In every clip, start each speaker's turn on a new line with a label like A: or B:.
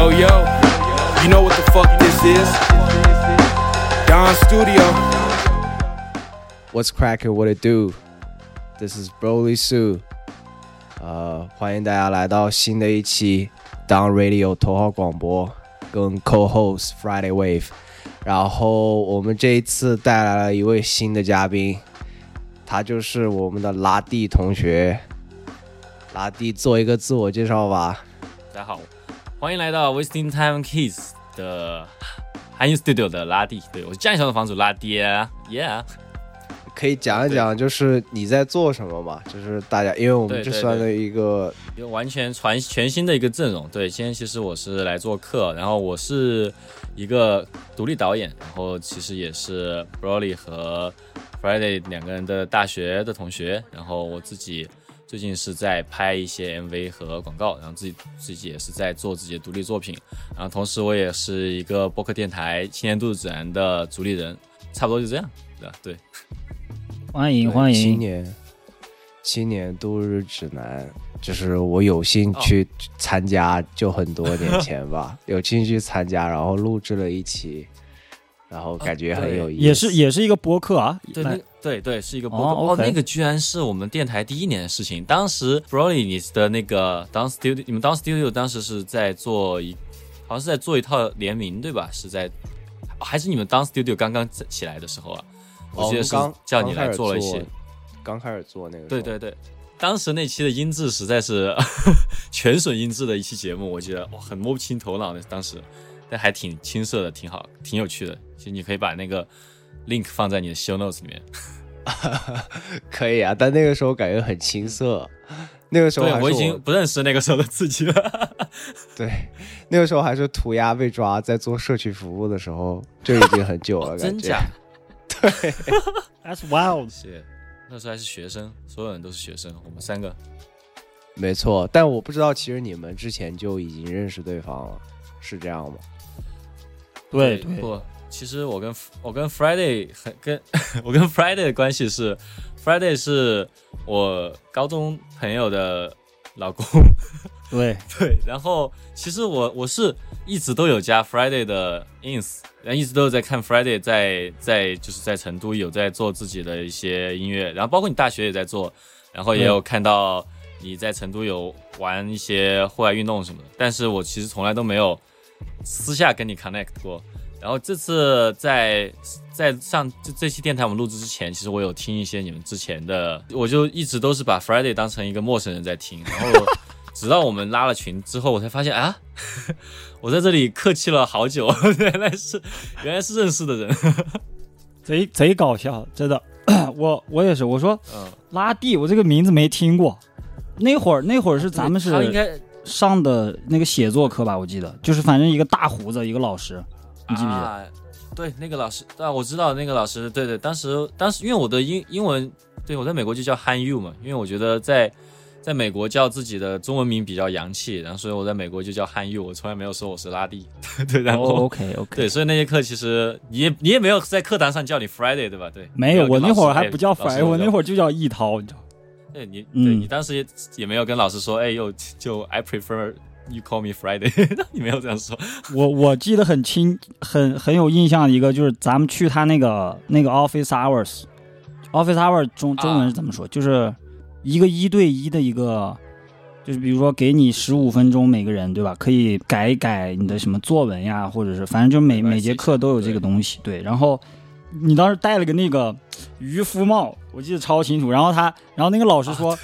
A: Yo, yo, you know what the fuck this is? Don Studio.
B: What's cracking? What it do? This is Broly Sue。呃，欢迎大家来到新的一期 Down Radio 头号广播，跟 Co-host Friday Wave。然后我们这一次带来了一位新的嘉宾，他就是我们的拉蒂同学。拉蒂，做一个自我介绍吧。
C: 大家好， 欢迎来到 Wasting Time Kids 的韩语 Studio 的拉蒂，对我是酱小的房主拉蒂，Yeah，
B: 可以讲一讲，就是你在做什么嘛？就是大家，因为我们这算了一个
C: 一个完全全全新的一个阵容。对，今天其实我是来做客，然后我是一个独立导演，然后其实也是 Broly 和 Friday 两个人的大学的同学，然后我自己。最近是在拍一些 MV 和广告，然后自己自己也是在做自己的独立作品，然后同时我也是一个播客电台《青年度日指南》的主理人，差不多就这样，对对。
D: 欢迎欢迎，
B: 青年青年度日指南，就是我有幸去参加，就很多年前吧，有幸去参加，然后录制了一期。然后感觉很有意思，
D: 也是也是一个播客啊，
C: 对对对，是一个播客哦。那个居然是我们电台第一年的事情。当时 Broly 你的那个 Down Studio，你们 Down Studio 当时是在做一，好像是在做一套联名对吧？是在还是你们 Down Studio 刚刚起来的时候啊？我记得是叫你来做了一些，
B: 刚开始做那个。
C: 对对对，当时那期的音质实在是 全损音质的一期节目，我记得哇，很摸不清头脑的当时。但还挺青涩的，挺好，挺有趣的。其实你可以把那个 link 放在你的 show notes 里面。
B: 可以啊，但那个时候感觉很青涩。那个时候
C: 我已经不认识那个时候的自己了。
B: 对，那个时候还是涂鸦被抓，在做社区服务的时候，就已经很久了。
C: 真假？
B: 对
D: ，That's wild。
C: 是，那时候还是学生，所有人都是学生，我们三个。
B: 没错，但我不知道，其实你们之前就已经认识对方了，是这样吗？
D: 对，
C: 不，其实我跟我跟 Friday 很跟 我跟 Friday 的关系是，Friday 是我高中朋友的老公。
D: 对
C: 对，然后其实我我是一直都有加 Friday 的 ins，然后一直都有在看 Friday 在在就是在成都有在做自己的一些音乐，然后包括你大学也在做，然后也有看到你在成都有玩一些户外运动什么的，但是我其实从来都没有。私下跟你 connect 过，然后这次在在上这这期电台我们录制之前，其实我有听一些你们之前的，我就一直都是把 Friday 当成一个陌生人在听，然后 直到我们拉了群之后，我才发现啊，我在这里客气了好久，原来是原来是认识的人，
D: 贼贼搞笑，真的，我我也是，我说嗯。拉蒂，我这个名字没听过，那会儿那会儿是咱们是
C: 应该。
D: 上的那个写作课吧，我记得就是反正一个大胡子一个老师，你记不记得？
C: 对，那个老师，啊，我知道那个老师，对对，当时当时因为我的英英文，对我在美国就叫汉 U 嘛，因为我觉得在在美国叫自己的中文名比较洋气，然后所以我在美国就叫汉 U，我从来没有说我是拉蒂，对，然后
D: OK OK，
C: 对，所以那节课其实你也你也没有在课堂上叫你 Friday 对吧？对，
D: 没有，我那会儿还不叫 Friday，我那会儿就叫易涛，你知道。
C: 对你，对你当时也也没有跟老师说，哎，又就 I prefer you call me Friday，你没有这样说。
D: 我我记得很清，很很有印象的一个，就是咱们去他那个那个 office hours，office hour 中中文是怎么说？就是一个一对一的一个，就是比如说给你十五分钟每个人，对吧？可以改一改你的什么作文呀，或者是反正就每每节课都有这个东西。对，然后你当时戴了个那个渔夫帽。我记得超清楚，然后他，然后那个老师说：“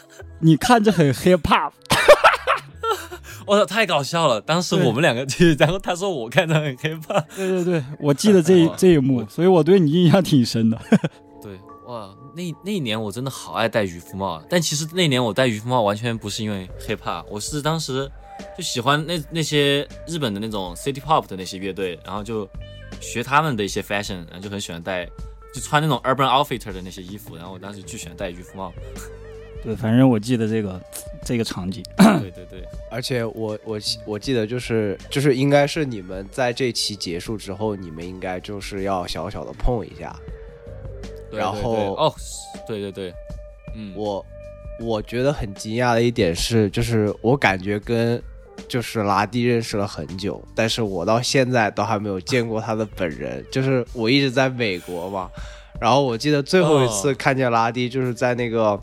D: 你看着很 hip hop。”
C: 我操，太搞笑了！当时我们两个去，然后他说我看着很 hip hop。
D: 对对对，我记得这这一幕，所以我对你印象挺深的。
C: 对，哇，那那一年我真的好爱戴渔夫帽，但其实那年我戴渔夫帽完全不是因为 hip hop，我是当时就喜欢那那些日本的那种 city pop 的那些乐队，然后就学他们的一些 fashion，然后就很喜欢戴。就穿那种 Urban Outfitter 的那些衣服，然后我当时巨喜欢戴渔夫帽。
D: 对，反正我记得这个这个场景。
C: 对对 对，
B: 而且我我我记得就是就是应该是你们在这期结束之后，你们应该就是要小小的碰一下。然后
C: 哦，对对对，嗯，
B: 我我觉得很惊讶的一点是，就是我感觉跟就是拉蒂认识了很久，但是我到现在都还没有见过他的本人。就是我一直在美国嘛，然后我记得最后一次
C: 哦
B: 看见拉蒂就是在那个，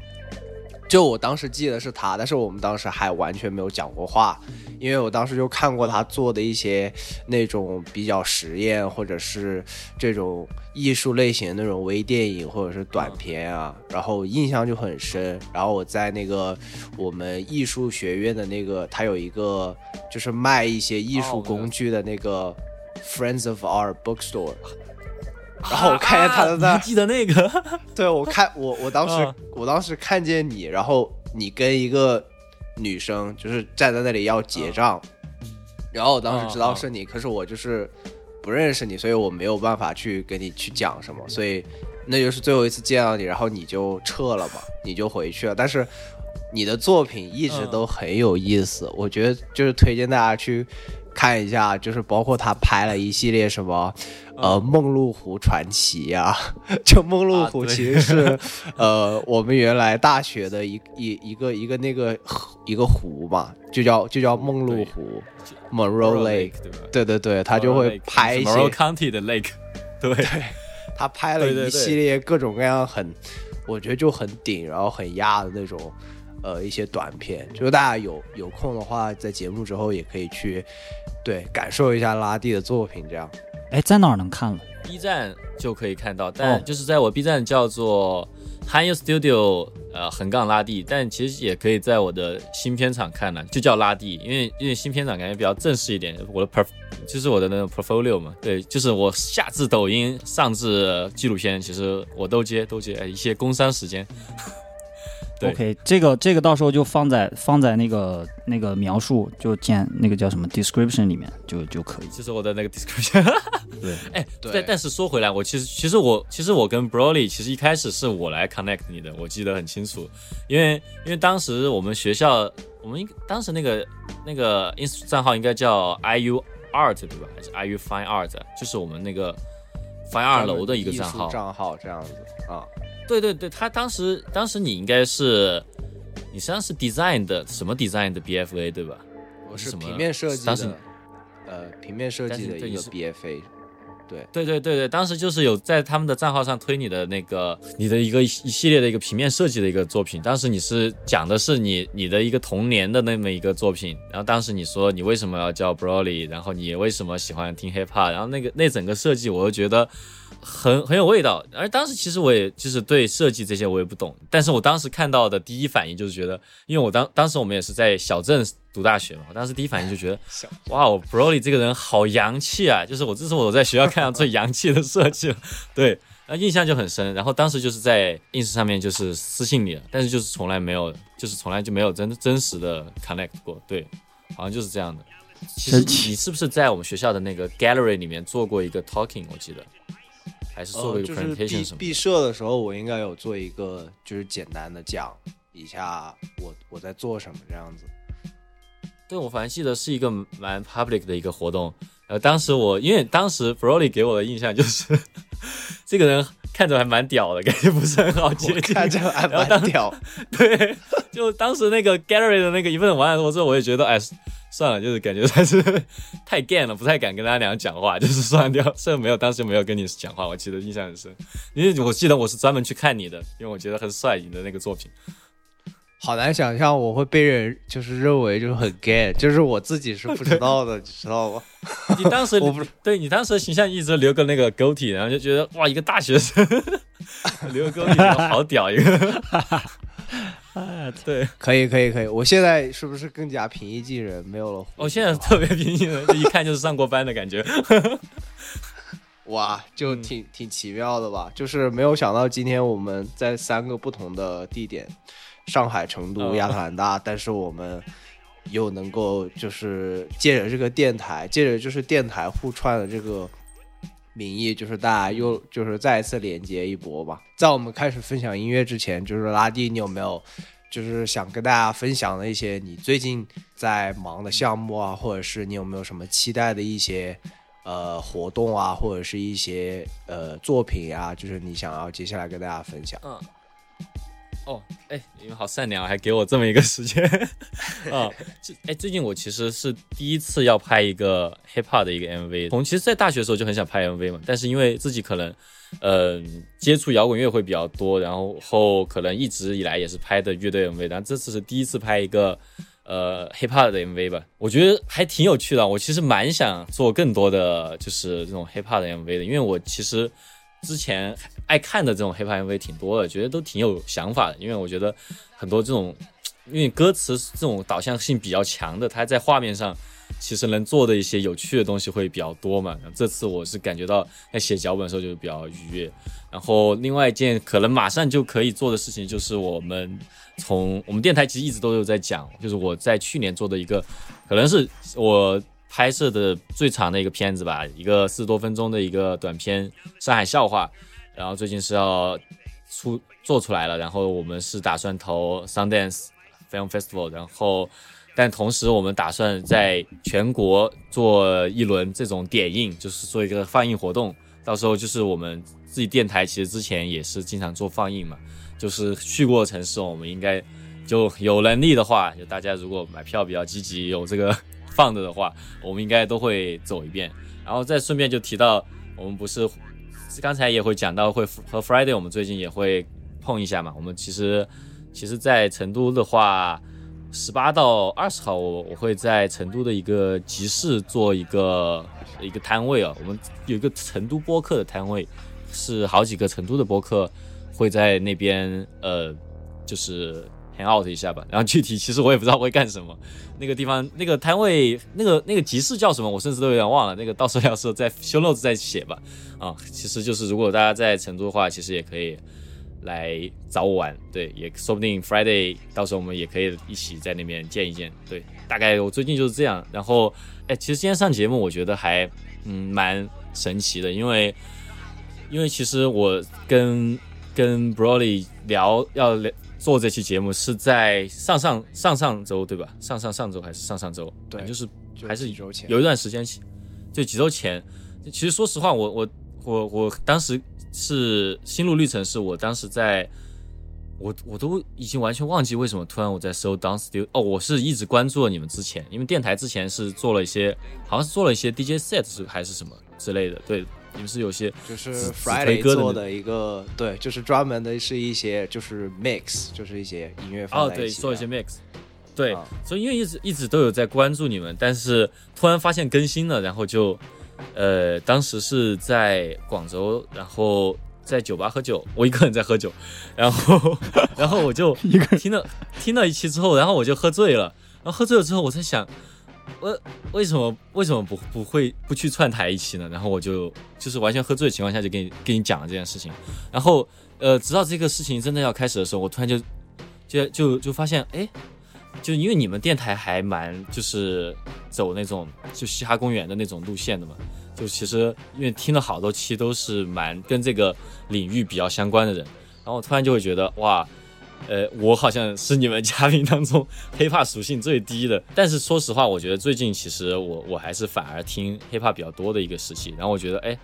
B: 就我当时记得是他，但是我们当时还完全没有讲过话，因为我当时就看过他做的一些那种比较实验或者是这种艺术类型的那种微电影或者是短片啊，然后印象就很深。然后我在那个我们艺术学院的那个，他有一个就是卖一些艺术工具的那个 Friends of Art Bookstore。然后我看见他在那
C: 啊你还记得那个？
B: 对，我看我我当时、
C: 嗯。
B: 我当时看见你，然后你跟一个女生就是站在那里要结账，然后我当时知道是你，可是我就是不认识你，所以我没有办法去跟你去讲什么，所以那就是最后一次见到你，然后你就撤了嘛，你就回去了，但是。你的作品一直都很有意思，我觉得就是推荐大家去看一下，就是包括他拍了一系列什么，呃，梦露湖传奇呀、就梦露湖其实是、呃我们原来大学的一一一个一个那个一个湖嘛，就叫就叫梦露湖 （Monroe Lake）。
C: 对？
B: 对对对，他就会拍一些
C: ，County 的 Lake，对，
B: 他拍了一系列各种各样很，我觉得就很顶，然后很压的那种，呃，一些短片。就是大家有有空的话，在节目之后也可以去，对，感受一下拉蒂的作品，这样。
D: 哎，在哪儿能看了
C: ？B 站就可以看到，但
D: 哦
C: 就是在我 B 站叫做 Han You Studio 呃横杠拉蒂，但其实也可以在我的新片场看了，就叫拉蒂，因为因为新片场感觉比较正式一点，我的 perf 就是我的那个 portfolio 嘛，对，就是我下至抖音，上至纪录片，其实我都接都接，哎一些工商时间，对
D: OK，这个这个到时候就放在放在那个那个描述，就建那个叫什么 description 里面就就可以。
C: 就是我的那个 description。
D: 对，
C: 哎，
B: 对
C: 但但是说回来，我其实其实我其实我跟 Broly 其实一开始是我来 connect 你的，我记得很清楚，因为因为当时我们学校我们应当时那个那个 ins 账号应该叫 IU Art 对吧？还是 IU Fine Art？就是我们那个 Fine Art 楼的一个账号。
B: 账号这样子啊。
C: 对对对，他当时当时你应该是你实际上是 design 的什么 design 的 BFA 对吧？
B: 我是
C: 什么
B: 平面设计
C: 当时
B: 的，呃，平面设计的一个 BFA。对，
C: 对对对对，当时就是有在他们的账号上推你的那个你的一个一系列的一个平面设计的一个作品。当时你是讲的是你你的一个童年的那么一个作品，然后当时你说你为什么要叫 Broly，然后你为什么喜欢听 hip hop，然后那个那整个设计我就觉得很很有味道。而当时其实我也就是对设计这些我也不懂，但是我当时看到的第一反应就是觉得，因为我当当时我们也是在小镇读大学嘛，我当时第一反应就觉得。哇，我 Broly 这个人好洋气啊！就是我这是我在学校看到最洋气的设计了，对，那印象就很深。然后当时就是在 ins 上面就是私信你了，但是就是从来没有，就是从来就没有真真实的 connect 过，对，好像就是这样的。其实你是不是在我们学校的那个 gallery 里面做过一个 talking？我记得，还是做一个
B: 就是
C: presentation
B: 毕
C: 什么的？
B: 毕设的时候，我应该有做一个，就是简单的讲一下我我在做什么这样子。
C: 对，我反正记得是一个蛮 public 的一个活动。呃，当时我因为当时 Broly 给我的印象就是 这个人看着还蛮屌的，感觉不是很好接
B: 我
C: 近。
B: 看着还蛮屌，
C: 对，就当时那个 gallery 的那个 event 完了之后，我也觉得，哎，算了，就是感觉还是 太 gay 了，不太敢跟他俩讲话，就是算掉，虽然没有当时没有跟你讲话，我记得印象很深，因为我记得我是专门去看你的，因为我觉得很帅你的那个作品。
B: 好难想象我会被人就是认为就是很 gay，就是我自己是不知道的，你知道吗？
C: 你当时
B: 我不
C: 对你当时的形象一直留个那个 goatee，然后就觉得哇，一个大学生留个 goatee 好屌一个。对，
B: 可以可以可以，我现在是不是更加平易近人？没有了
C: 我现在特别平静的，就一看就是上过班的感觉。
B: 哇，就
C: 嗯
B: 挺、挺奇妙的吧？就是没有想到今天我们在三个不同的地点，上海、成都、
C: 嗯
B: 亚特兰大，但是我们又能够就是借着这个电台，借着就是电台互串的这个名义，就是大家又就是再一次连接一波吧。在我们开始分享音乐之前，就是拉蒂，你有没有就是想跟大家分享的一些你最近在忙的项目啊，或者是你有没有什么期待的一些呃活动啊，或者是一些呃作品啊、就是你想要接下来跟大家分享。
C: 嗯，哦，哎，你们好善良，还给我这么一个时间 啊！这哎，最近我其实是第一次要拍一个 hip hop 的一个 MV。从其实，在大学的时候就很想拍 MV 嘛，但是因为自己可能，嗯，接触摇滚乐会比较多，然后可能一直以来也是拍的乐队 MV，但这次是第一次拍一个呃 hip hop 的 MV 吧，我觉得还挺有趣的。我其实蛮想做更多的就是这种 hip hop 的 MV 的，因为我其实。之前爱看的这种 hiphop MV 挺多的，觉得都挺有想法的。因为我觉得很多这种，因为歌词这种导向性比较强的，它在画面上其实能做的一些有趣的东西会比较多嘛。这次我是感觉到在写脚本的时候就比较愉悦。然后另外一件可能马上就可以做的事情，就是我们从我们电台其实一直都有在讲，就是我在去年做的一个，可能是我。拍摄的最长的一个片子吧，一个四十多分钟的一个短片《上海笑话》，然后最近是要出做出来了，然后我们是打算投 Sundance Film Festival，然后但同时我们打算在全国做一轮这种点映，就是做一个放映活动，到时候就是我们自己电台其实之前也是经常做放映嘛，就是去过城市，我们应该就有能力的话，就大家如果买票比较积极，有这个。放着的话，我们应该都会走一遍，然后再顺便就提到，我们不是刚才也会讲到会和 Friday，我们最近也会碰一下嘛。我们其实其实，在成都的话，十八到二十号，我我会在成都的一个集市做一个一个摊位啊。我们有一个成都播客的摊位，是好几个成都的播客会在那边呃，就是很 out 一下吧。然后具体其实我也不知道会干什么。那个地方那个摊位那个那个集市叫什么？我甚至都有点忘了。那个到时候要是在修 notes 再写吧。啊，其实就是如果大家在成都的话，其实也可以来找我玩。对，也说不定 Friday 到时候我们也可以一起在那边见一见。对，大概我最近就是这样。然后，哎，其实今天上节目我觉得还嗯蛮神奇的，因为因为其实我跟跟 Broly 聊要聊。做这期节目是在上上上上周对吧？上上上周还是上上周？
B: 对，
C: 就是还是
B: 几周前，
C: 有一段时间前，就几周前。其实说实话，我我我我当时是心路历程，是我当时在，我我都已经完全忘记为什么突然我在搜 Down Studio。哦，我是一直关注了你们之前，因为电台之前是做了一些，好像是做了一些 DJ set 还是什么之类的，对。你们是有些
B: 就是 Friday 做的一个，对，就是专门的是一些就是 mix，就是一些音乐放
C: 在一起，做一些 mix，对，所以因为一直一直都有在关注你们，但是突然发现更新了，然后就，呃，当时是在广州，然后在酒吧喝酒，我一个人在喝酒，然后然后我就 听了听了一期之后，然后我就喝醉了，然后喝醉了之后，我在想。为为什么为什么不不会不去串台一期呢？然后我就就是完全喝醉的情况下就给你给你讲了这件事情。然后呃，直到这个事情真的要开始的时候，我突然就就就就发现，哎，就因为你们电台还蛮就是走那种就嘻哈公园的那种路线的嘛，就其实因为听了好多期都是蛮跟这个领域比较相关的人，然后我突然就会觉得哇。呃，我好像是你们嘉宾当中 hiphop 属性最低的，但是说实话，我觉得最近其实我我还是反而听 hiphop 比较多的一个时期。然后我觉得，哎，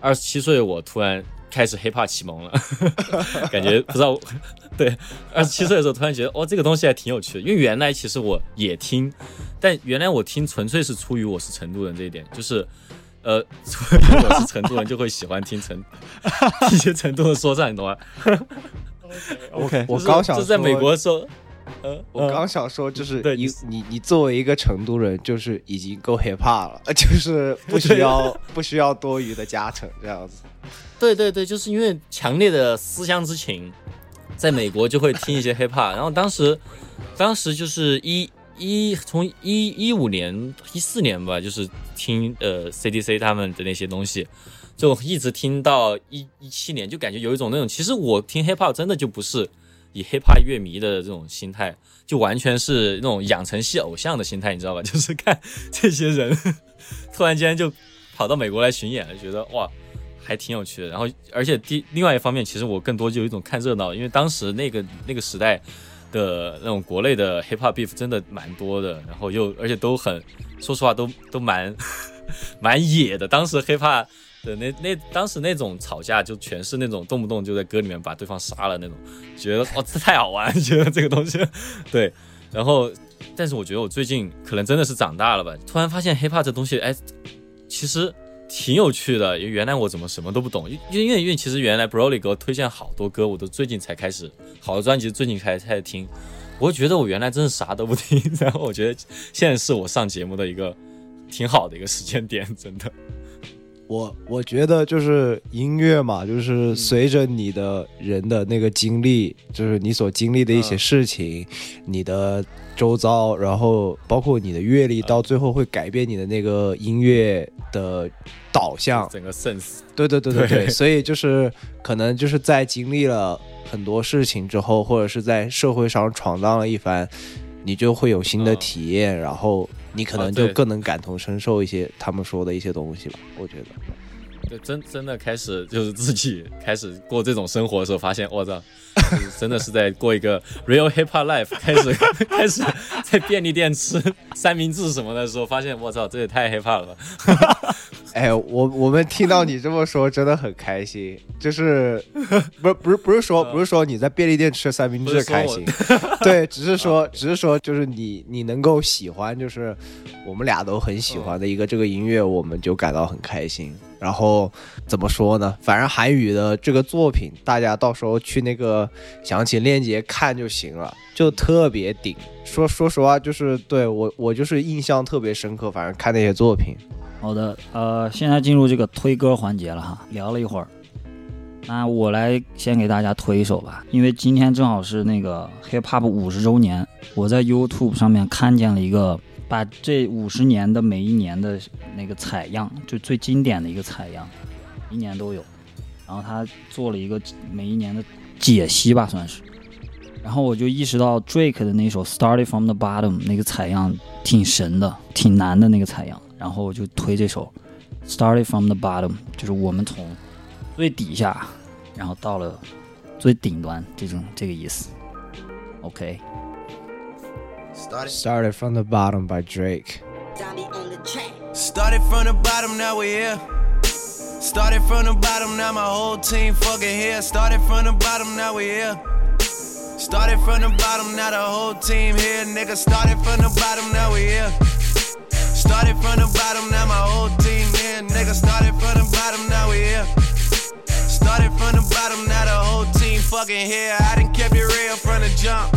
C: 二十七岁我突然开始 hiphop 启蒙了，感觉不知道，对，二十七岁的时候突然觉得，哦，这个东西还挺有趣的。因为原来其实我也听，但原来我听纯粹是出于我是成都人这一点，就是呃，如果是成都人就会喜欢听成 一些成都的说唱，你懂吗
B: ？OK，我刚想
C: 说，在美国说，
B: 呃，我刚想说，就是你你你作为一个成都人，就是已经够 hiphop 了，就是不需要不需要多余的加成这样子。
C: 对对对，就是因为强烈的思乡之情，在美国就会听一些 hiphop，然后当时当时就是一一从一一五年一四年吧，就是听呃 CDC 他们的那些东西。就一直听到一一七年，就感觉有一种那种，其实我听 hip hop 真的就不是以 hip hop 乐迷的这种心态，就完全是那种养成系偶像的心态，你知道吧？就是看这些人 突然间就跑到美国来巡演了，觉得哇，还挺有趣的。然后，而且第另外一方面，其实我更多就有一种看热闹，因为当时那个那个时代的那种国内的 hip hop beef 真的蛮多的，然后又而且都很，说实话都都蛮 蛮野的。当时 hip hop 对，那那当时那种吵架就全是那种动不动就在歌里面把对方杀了那种，觉得哦这太好玩，觉得这个东西，对，然后但是我觉得我最近可能真的是长大了吧，突然发现 hiphop 这东西，哎，其实挺有趣的，因为原来我怎么什么都不懂，因因为因为其实原来 Broly 给我推荐好多歌，我都最近才开始，好的专辑最近才开始听，我觉得我原来真是啥都不听，然后我觉得现在是我上节目的一个挺好的一个时间点，真的。
B: 我我觉得就是音乐嘛，就是随着你的人的那个经历，就是你所经历的一些事情，你的周遭，然后包括你的阅历，到最后会改变你的那个音乐的导向。
C: 整个 sense，
B: 对对对对对，
C: 对。
B: 所以就是可能就是在经历了很多事情之后，或者是在社会上闯荡了一番，你就会有新的
C: 嗯。
B: 体验，然后你可能就更能感同身受一些他们说的一些东西吧。我觉得。
C: 就真真的开始就是自己 开始过这种生活的时候，发现我操，就是真的是在过一个 real hip hop life。开始开始在便利店吃三明治什么的时候，发现我操，这也太 hip hop 了吧。
B: 哎，我我们听到你这么说，真的很开心。就是不是不是不是说不是说你在便利店吃三明治开心，对，只是说只是说就是你你能够喜欢，就是我们俩都很喜欢的一个这个音乐，我们就感到很开心。然后怎么说呢？反正韩语的这个作品，大家到时候去那个详情链接看就行了，就特别顶。说说实话，就是对我我就是印象特别深刻，反正看那些作品。
D: 好的，呃，现在进入这个推歌环节了哈，聊了一会儿，那我来先给大家推一首吧，因为今天正好是那个 Hip Hop 五十周年，我在 YouTube 上面看见了一个把这五十年的每一年的那个采样，就最经典的一个采样，一年都有，然后他做了一个每一年的解析吧，算是。然后我就意识到 Drake 的那首《Started from the Bottom》那个采样挺神的，挺难的那个采样。然后我就推这首《Started from the Bottom》，就是我们从最底下，然后到了最顶端这种这个意思。OK，
B: Started from the bottom by Drake.
E: On the.
F: Started from the bottom, now we're here. Started from the bottom, now my whole team fucking here. Started from the bottom, now we're here. Started from the bottom, now the whole team here. Nigga, started from the bottom, now we here. Started from the bottom, now my whole team here. Nigga, started from the bottom, now we here. Started from the bottom, now the whole team fucking here. I done kept it real from the jump.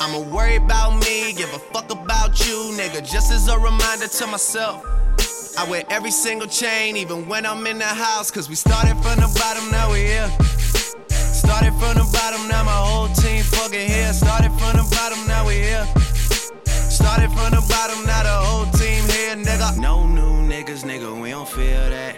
F: I'ma worry about me, give a fuck about you, nigga. Just as a reminder to myself. I wear every single chain, even when I'm in the house. Cause we started from the bottom, now we here. Started from the bottom, now my whole team fucking here. Started from the bottom, now we here. Started from the bottom, now the whole team here, nigga. No new niggas, nigga, we don't feel that.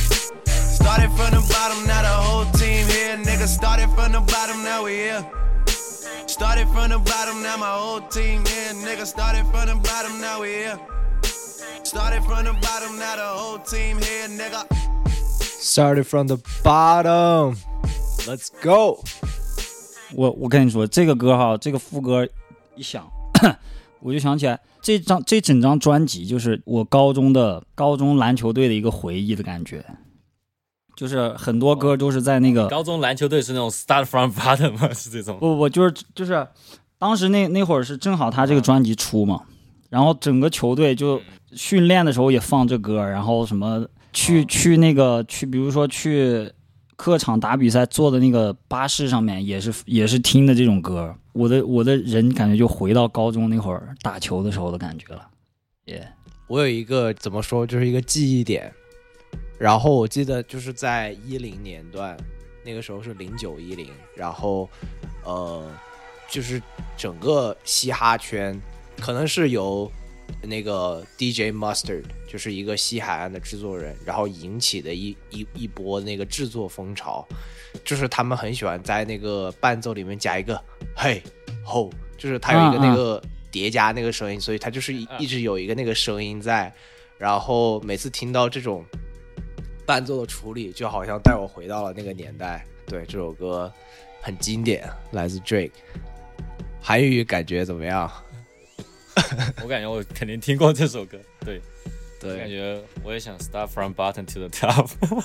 F: Started from the bottom, now the whole team here. Nigga, started from the bottom, now we here. Started from the bottom, now my whole team here. Nigga, started from the bottom, now we here. Started from the bottom, now the whole team here, nigga.
B: Started from the bottom. Let's go.
D: 我我跟你说，这个歌哈，这个副歌 一想，我就想起来这张这整张专辑就是我高中的高中篮球队的一个回忆的感觉， 就是很多歌都是在那个
C: 高中篮球队是那种 start from bottom 吗？是这种？
D: 不不不，就是就是，当时那那会儿是正好他这个专辑出嘛，然后整个球队就训练的时候也放这歌，然后什么去去那个去，比如说去客场打比赛，坐的那个巴士上面也是也是听的这种歌，我的我的人感觉就回到高中那会儿打球的时候的感觉了，耶、
B: 我有一个怎么说，就是一个记忆点。然后我记得就是在一零年段，那个时候是零九一零，然后呃，就是整个嘻哈圈可能是由那个 DJ Mustard，就是一个西海岸的制作人，然后引起的一一一波那个制作风潮，就是他们很喜欢在那个伴奏里面加一个嘿吼，就是他有一个那个叠加那个声音，所以他就是一一直有一个那个声音在，然后每次听到这种伴奏的处理，就好像带我回到了那个年代。对，这首歌很经典，来自 Drake。韩语感觉怎么样？
C: 我感觉我肯定听过这首歌，对，对感，觉我也想 start from bottom to the top 我。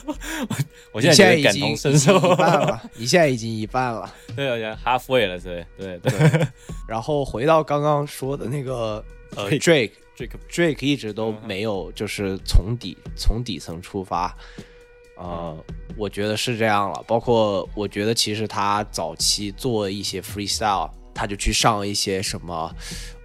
C: 我现在
B: 已经已
C: 同身受，
B: 一半了，你现在已经一半了。
C: 对，我觉得 halfway 了，对对对。
B: 然后回到刚刚说的那个呃
C: Drake
B: Drake
C: Drake
B: 一直都没有就是从底从底层出发，呃，我觉得是这样了。包括我觉得其实他早期做一些 freestyle，他就去上一些什么，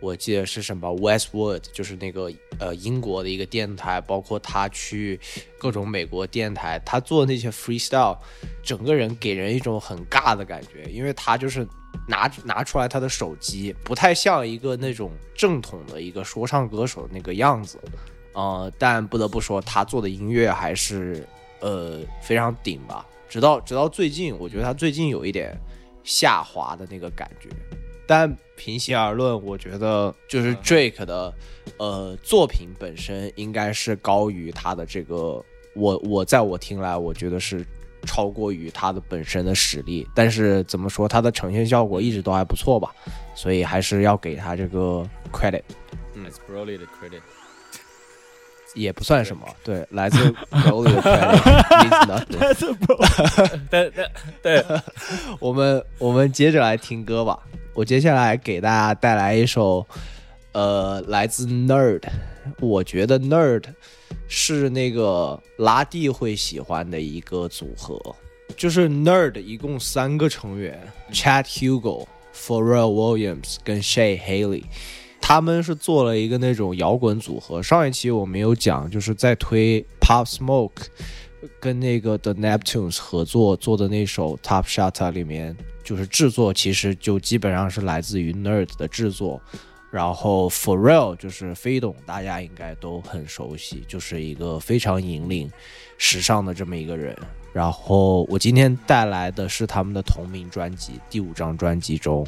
B: 我记得是什么 Westwood，就是那个呃英国的一个电台，包括他去各种美国电台，他做那些 freestyle，整个人给人一种很尬的感觉，因为他就是拿拿出来他的手机，不太像一个那种正统的一个说唱歌手那个样子，呃，但不得不说他做的音乐还是呃非常顶吧。直到直到最近，我觉得他最近有一点下滑的那个感觉。但平心而论，我觉得就是 Drake 的呃作品本身应该是高于他的这个，我我在我听来，我觉得是超过于他的本身的实力。但是怎么说，他的呈现效果一直都还不错吧，所以还是要给他这个
C: credit，It's Broly 的 credit。
B: 也不算什么。对，来自 Broly 的 credit means nothing。
C: 对对对，
B: 我们我们接着来听歌吧。我接下来给大家带来一首，呃，来自 Nerd。我觉得 Nerd 是那个拉蒂会喜欢的一个组合，就是 Nerd 一共三个成员：Chad Hugo、Pharrell Williams 跟 Shay Haley。他们是做了一个那种摇滚组合。上一期我没有讲，就是在推 Pop Smoke 跟那个 The Neptunes 合作做的那首 Top Shot 里面，就是制作其实就基本上是来自于 Nerd 的制作。然后 f o r r e l l 就是飞董，大家应该都很熟悉，就是一个非常引领时尚的这么一个人。然后我今天带来的是他们的同名专辑第五张专辑中，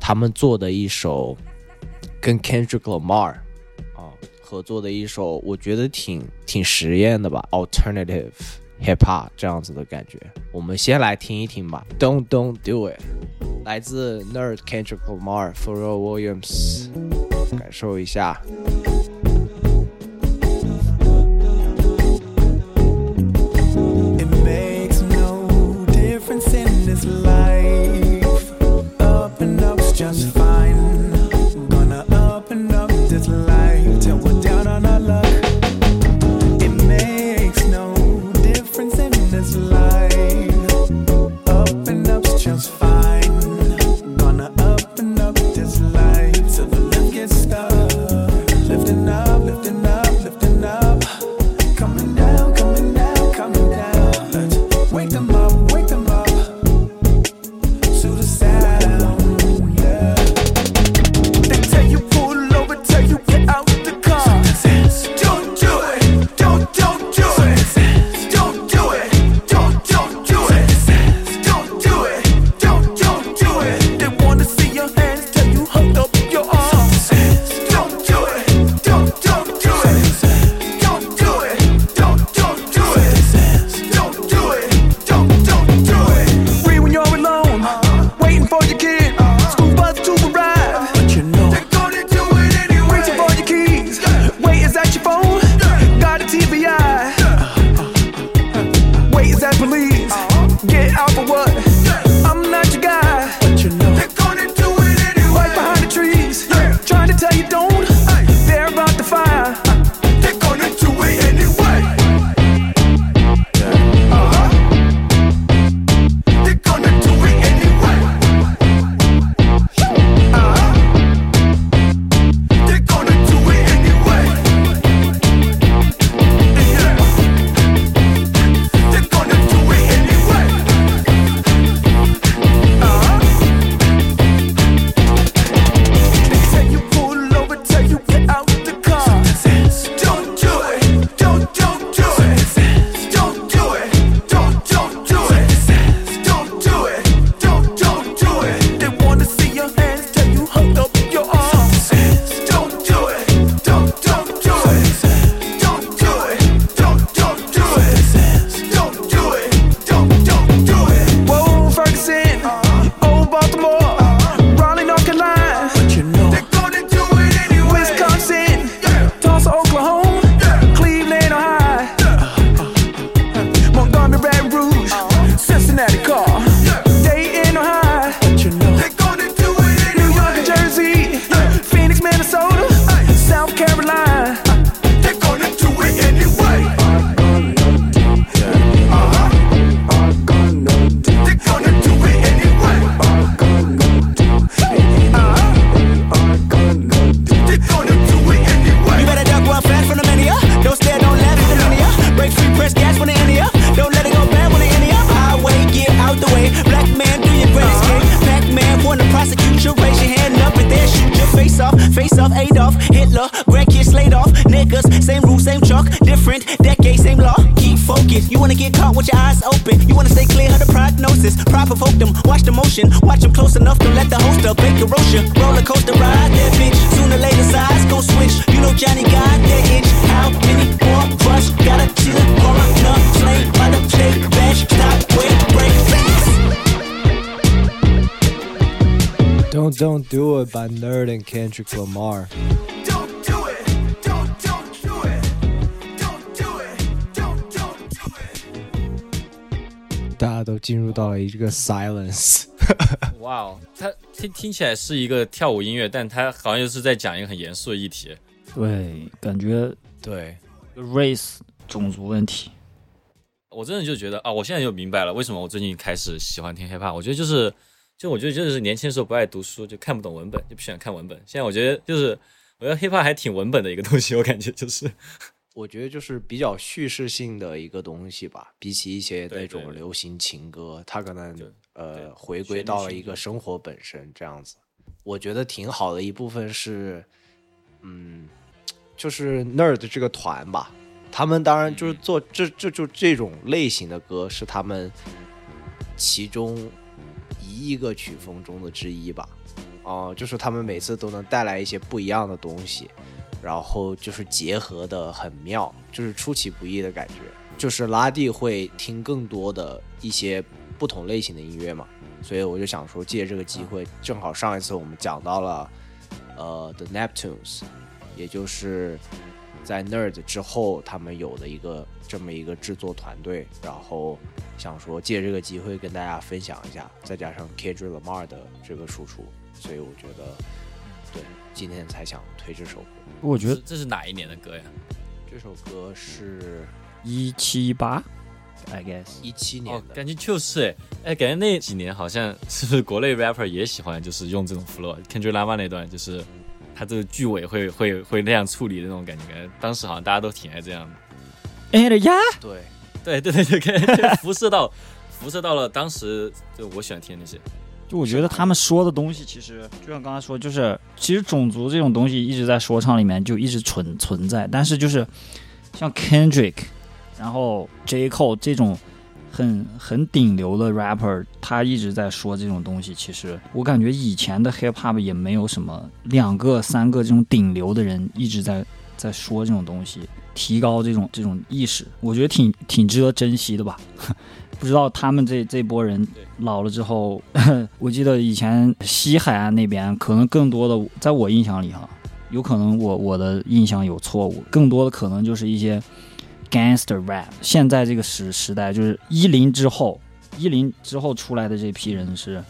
B: 他们做的一首跟 Kendrick Lamar 啊合作的一首，我觉得挺挺实验的吧，alternative hip hop 这样子的感觉。我们先来听一听吧，Don't Don't Do It，来自 Nerd Kendrick Lamar、Pharrell Williams，感受一下。Do it. 大家都进入到了一个 silence。
C: 哇哦，它听听起来是一个跳舞音乐，但它好像又是在讲一个很严肃的议题。
D: 对，感觉
B: 对
D: ，race 种族问题。
C: 我真的就觉得啊，我现在就明白了为什么我最近开始喜欢听 hiphop。我觉得就是，就我觉得就是年轻的时候不爱读书，就看不懂文本，就不喜欢看文本。现在我觉得就是，我觉得 hiphop 还挺文本的一个东西，我感觉就是，
B: 我觉得就是比较叙事性的一个东西吧，比起一些那种流行情歌，它可能
C: 对
B: 呃回归到了一个生活本身这样子。我觉得挺好的一部分是，嗯，就是 Nerd 这个团吧，他们当然就是做这这就这种类型的歌是他们其中一个曲风中的之一吧。哦、就是他们每次都能带来一些不一样的东西，然后就是结合的很妙，就是出其不意的感觉。就是拉蒂会听更多的一些不同类型的音乐嘛，所以我就想说借这个机会，正好上一次我们讲到了呃 The Neptunes，也就是在 Nerd 之后他们有的一个这么一个制作团队，然后想说借这个机会跟大家分享一下，再加上 Kendrick Lamar 的这个输出，所以我觉得对今天才想推这首歌。
D: 我觉得
C: 这这是哪一年的歌呀？
B: 这首歌是
D: 一七八，I guess。
B: 一七年
C: 哦，
B: 的，
C: 感觉就是哎哎，感觉那几年好像是不是国内 rapper 也喜欢就是用这种 flow，Kendrick Lamar 那段就是他这个句尾会会会那样处理的那种感觉，感觉当时好像大家都挺爱这样的。
D: 哎的呀，
B: 对，
C: 对对对对，感觉辐射到 辐射到了当时就我喜欢听那些。
D: 就我觉得他们说的东西，其实就像刚才说，就是其实种族这种东西一直在说唱里面就一直存存在，但是就是像 Kendrick，然后 J Cole 这种很很顶流的 rapper，他一直在说这种东西。其实我感觉以前的 hip hop 也没有什么两个三个这种顶流的人一直在在说这种东西，提高这种这种意识，我觉得挺挺值得珍惜的吧。不知道他们这这波人老了之后，我记得以前西海岸那边可能更多的，在我印象里哈，有可能我我的印象有错误，更多的可能就是一些 gangster rap。现在这个时时代，就是一零之后，一零之后出来的这批人是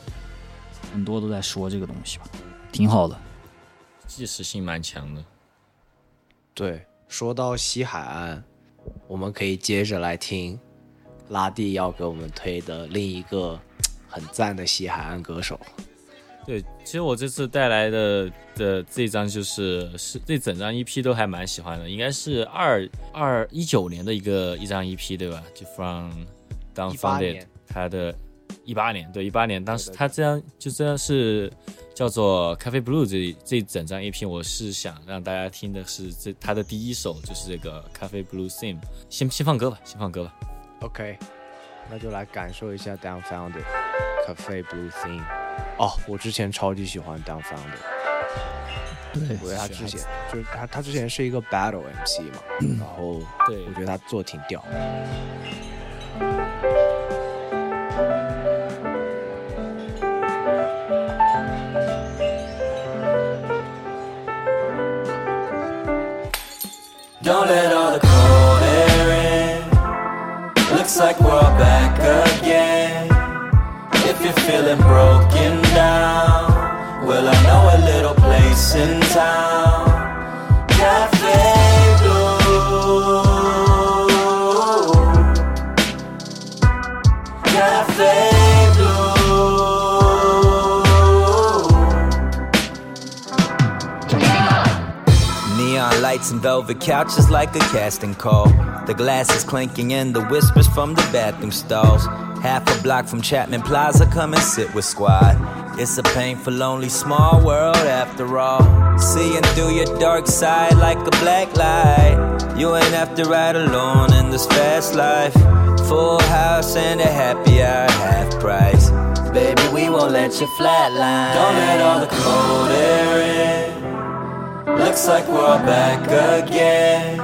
D: 很多都在说这个东西吧，挺好的。
C: 即时性蛮强的。
B: 对，说到西海岸，我们可以接着来听拉蒂要给我们推的另一个很赞的西海岸歌手。
C: 对，其实我这次带来的的这张就是是这整张 EP 都还蛮喜欢的，应该是二二一九年的一个一张 EP 对吧？就 From Down Founded
B: 年
C: 他的一八年，对一八年，当时他这样就这样是叫做咖啡 Blue 这这整张 EP，我是想让大家听的是这他的第一首就是这个咖啡 Blue Theme，先先放歌吧，先放歌吧。
B: OK，那就来感受一下 Downfounded Cafe Blue Theme。哦，我之前超级喜欢 Downfounded，
D: 对。
B: 我觉得他之前就是他他之前是一个 Battle MC 嘛，然后
C: 对。
B: 我觉得他做得挺屌。
G: Looks like we're back again. If you're feeling broken down, well, I know a little place in town. Cafe Blue. Cafe Blue. Neon lights and velvet couches like a casting call. The glasses clinking and the whispers from the bathroom stalls. Half a block from Chapman Plaza, come and sit with squad. It's a painful, lonely, small world after all. Seeing through your dark side like a black light. You ain't have to ride alone in this fast life. Full house and a happy hour, half price. Baby, we won't let you flatline. Don't let all the cold air in. Looks like we're all back again.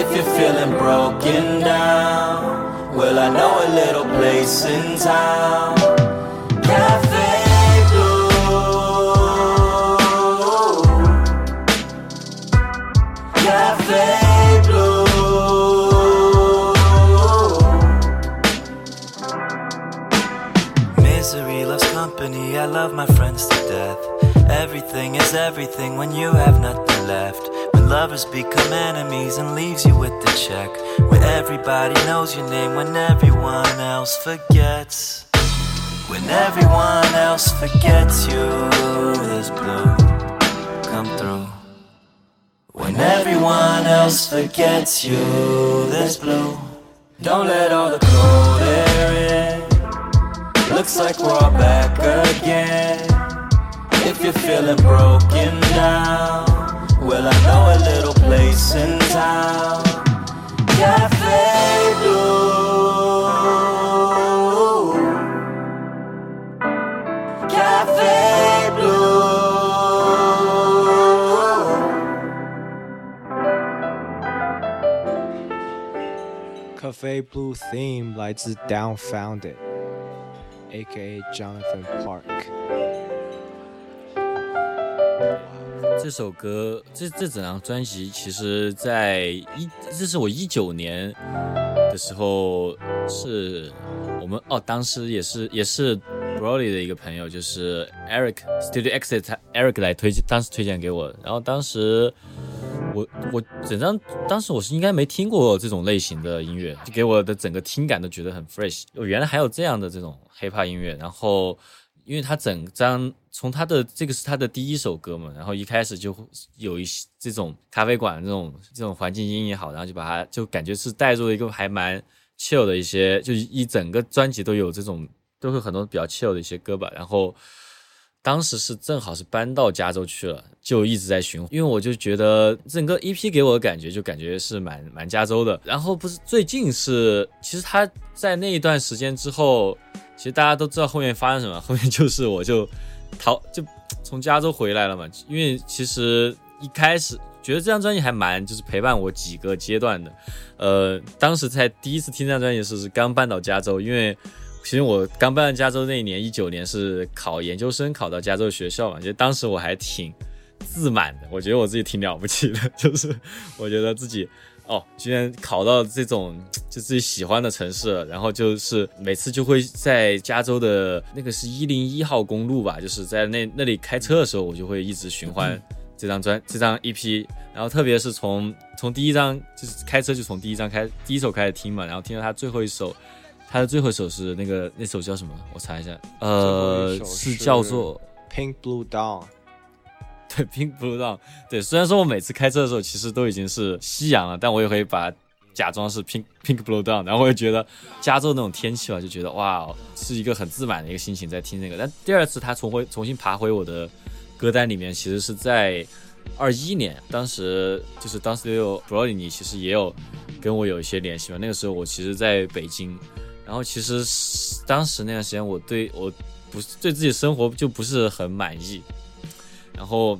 G: If you're feeling broken down, well, I know a little place in town. Cafe Blue. Cafe Blue. Misery loves company, I love my friends to death. Everything is everything when you have nothing left. Lovers become enemies and leaves you with the check. Where everybody knows your name when everyone else forgets. When everyone else forgets you, this blue come through. When everyone else forgets you, this blue. Don't let all the cold air in. Looks like we're all back again. If you're feeling broken down, well, I know a little place in town. Cafe Blue. Cafe Blue.
B: Cafe Blue Theme 来自 Downfounded，A.K.A. Jonathan Park。
C: 这首歌，这这整张专辑，其实在一，这是我一九年的时候，是我们哦，当时也是也是 Broly 的一个朋友，就是 Eric Studio Exit，Eric 来推荐，当时推荐给我，然后当时我我整张当时我是应该没听过这种类型的音乐，就给我的整个听感都觉得很 fresh，我原来还有这样的这种 hiphop 音乐，然后。因为他整张从他的这个是他的第一首歌嘛，然后一开始就有一些这种咖啡馆这种这种环境音也好，然后就把它就感觉是带入一个还蛮 chill 的一些，就一整个专辑都有这种都会很多比较 chill 的一些歌吧。然后当时是正好是搬到加州去了，就一直在循环，因为我就觉得整个 EP 给我的感觉就感觉是蛮蛮加州的。然后不是最近是，其实他在那一段时间之后。其实大家都知道后面发生什么，后面就是我就逃就从加州回来了嘛。因为其实一开始觉得这张专辑还蛮就是陪伴我几个阶段的。呃，当时在第一次听这张专辑的时候是刚搬到加州，因为其实我刚搬到加州那一年一九年是考研究生考到加州学校嘛，就当时我还挺自满的，我觉得我自己挺了不起的，就是我觉得自己。哦，居然考到这种 就自己喜欢的城市，然后就是每次就会在加州的那个是一零一号公路吧，就是在那那里开车的时候，我就会一直循环这张专这张 EP，然后特别是从从第一张就是开车就从第一张开第一首开始听嘛，然后听到他最后一首，他的最后一首是那个那首叫什么？我查一下，呃，是叫做
B: Pink Blue Dawn。
C: 对，Pink Blue Dawn。对，虽然说我每次开车的时候其实都已经是夕阳了，但我也会把假装是 Pink Pink Blue Dawn，然后我也觉得加州那种天气吧，就觉得哇，是一个很自满的一个心情在听那个。但第二次他重回重新爬回我的歌单里面，其实是在二一年，当时就是当时有 Brody，你其实也有跟我有一些联系嘛。那个时候我其实在北京，然后其实当时那段时间我对我不是对自己生活就不是很满意。然后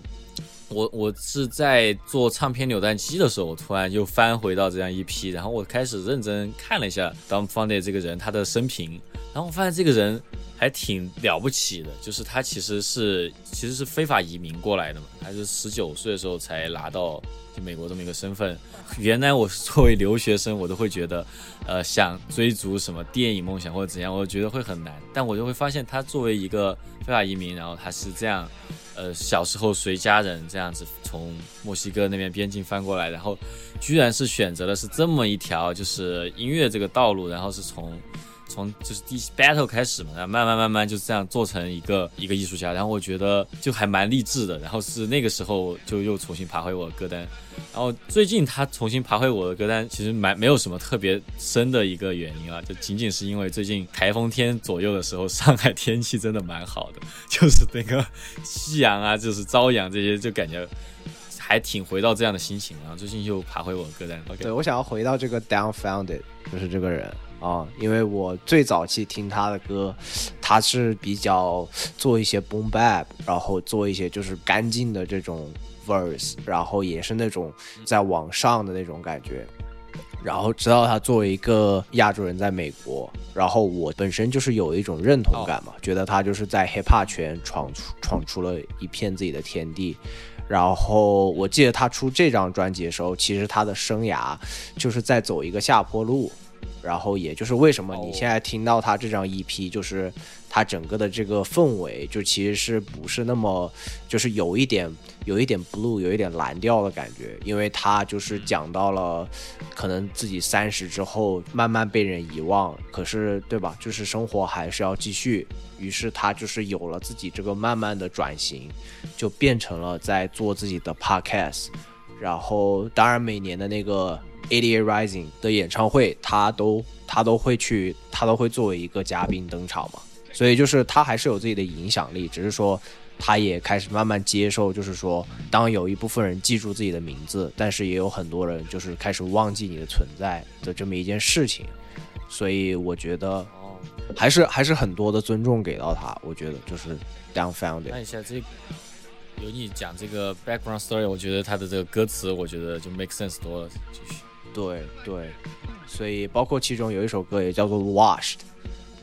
C: 我我是在做唱片扭蛋机的时候，我突然又翻回到这样一批，然后我开始认真看了一下 d o m Fundy 这个人他的生平，然后我发现这个人还挺了不起的，就是他其实是其实是非法移民过来的嘛，他是十九岁的时候才拿到就美国这么一个身份。原来我作为留学生，我都会觉得，呃，想追逐什么电影梦想或者怎样，我觉得会很难。但我就会发现他作为一个非法移民，然后他是这样。呃，小时候随家人这样子从墨西哥那边边境翻过来，然后居然是选择的是这么一条就是音乐这个道路，然后是从从就是第一 battle 开始嘛，然后慢慢慢慢就这样做成一个一个艺术家，然后我觉得就还蛮励志的。然后是那个时候就又重新爬回我的歌单，然后最近他重新爬回我的歌单，其实蛮没有什么特别深的一个原因啊，就仅仅是因为最近台风天左右的时候，上海天气真的蛮好的，就是那个夕阳啊，就是朝阳这些，就感觉还挺回到这样的心情，然后最近又爬回我的歌单。OK，
B: 对我想要回到这个 Downfounded，就是这个人啊，因为我最早期听他的歌，他是比较做一些 boom bap，然后做一些就是干净的这种 verse，然后也是那种在往上的那种感觉。然后直到他作为一个亚洲人在美国，然后我本身就是有一种认同感嘛，觉得他就是在 hip hop 圈闯出闯出了一片自己的天地。然后我记得他出这张专辑的时候，其实他的生涯就是在走一个下坡路。然后也就是为什么你现在听到他这张 EP，就是他整个的这个氛围，就其实是不是那么，就是有一点有一点 blue，有一点蓝调的感觉，因为他就是讲到了可能自己三十之后慢慢被人遗忘，可是对吧？就是生活还是要继续，于是他就是有了自己这个慢慢的转型，就变成了在做自己的 podcast，然后当然每年的那个。Eighty Rising 的演唱会，他都他都会去，他都会作为一个嘉宾登场嘛。所以就是他还是有自己的影响力，只是说他也开始慢慢接受，就是说当有一部分人记住自己的名字，但是也有很多人就是开始忘记你的存在的这么一件事情。所以我觉得还是还是很多的尊重给到他。我觉得就是 Downfound。
C: 看一下这个有你讲这个 background story，我觉得他的这个歌词，我觉得就 make sense 多了，继续。
B: 对对，所以包括其中有一首歌也叫做 Washed，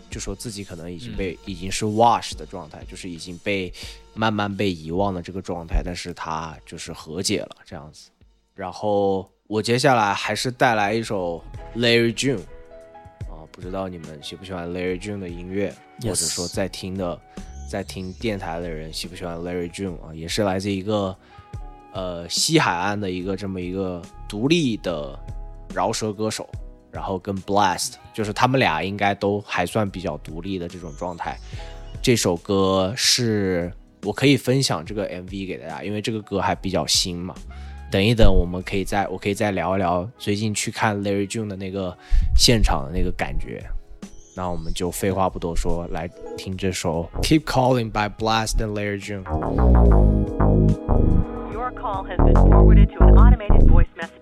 B: 就说自己可能已经被、已经是 Washed 的状态，就是已经被慢慢被遗忘的这个状态，但是他就是和解了这样子。然后我接下来还是带来一首 Larry June，啊，不知道你们喜不喜欢 Larry June 的音乐，或者说在听的在听电台的人喜不喜欢 Larry June 啊，也是来自一个呃西海岸的一个这么一个独立的。饶舌歌手，然后跟 Blast，就是他们俩应该都还算比较独立的这种状态。这首歌是我可以分享这个 MV 给大家，因为这个歌还比较新嘛。等一等，我们可以再我可以再聊一聊最近去看 Larry June 的那个现场的那个感觉。那我们就废话不多说，来听这首 Keep Calling by Blast and Larry June。
H: Your call has been forwarded to an automated voice message.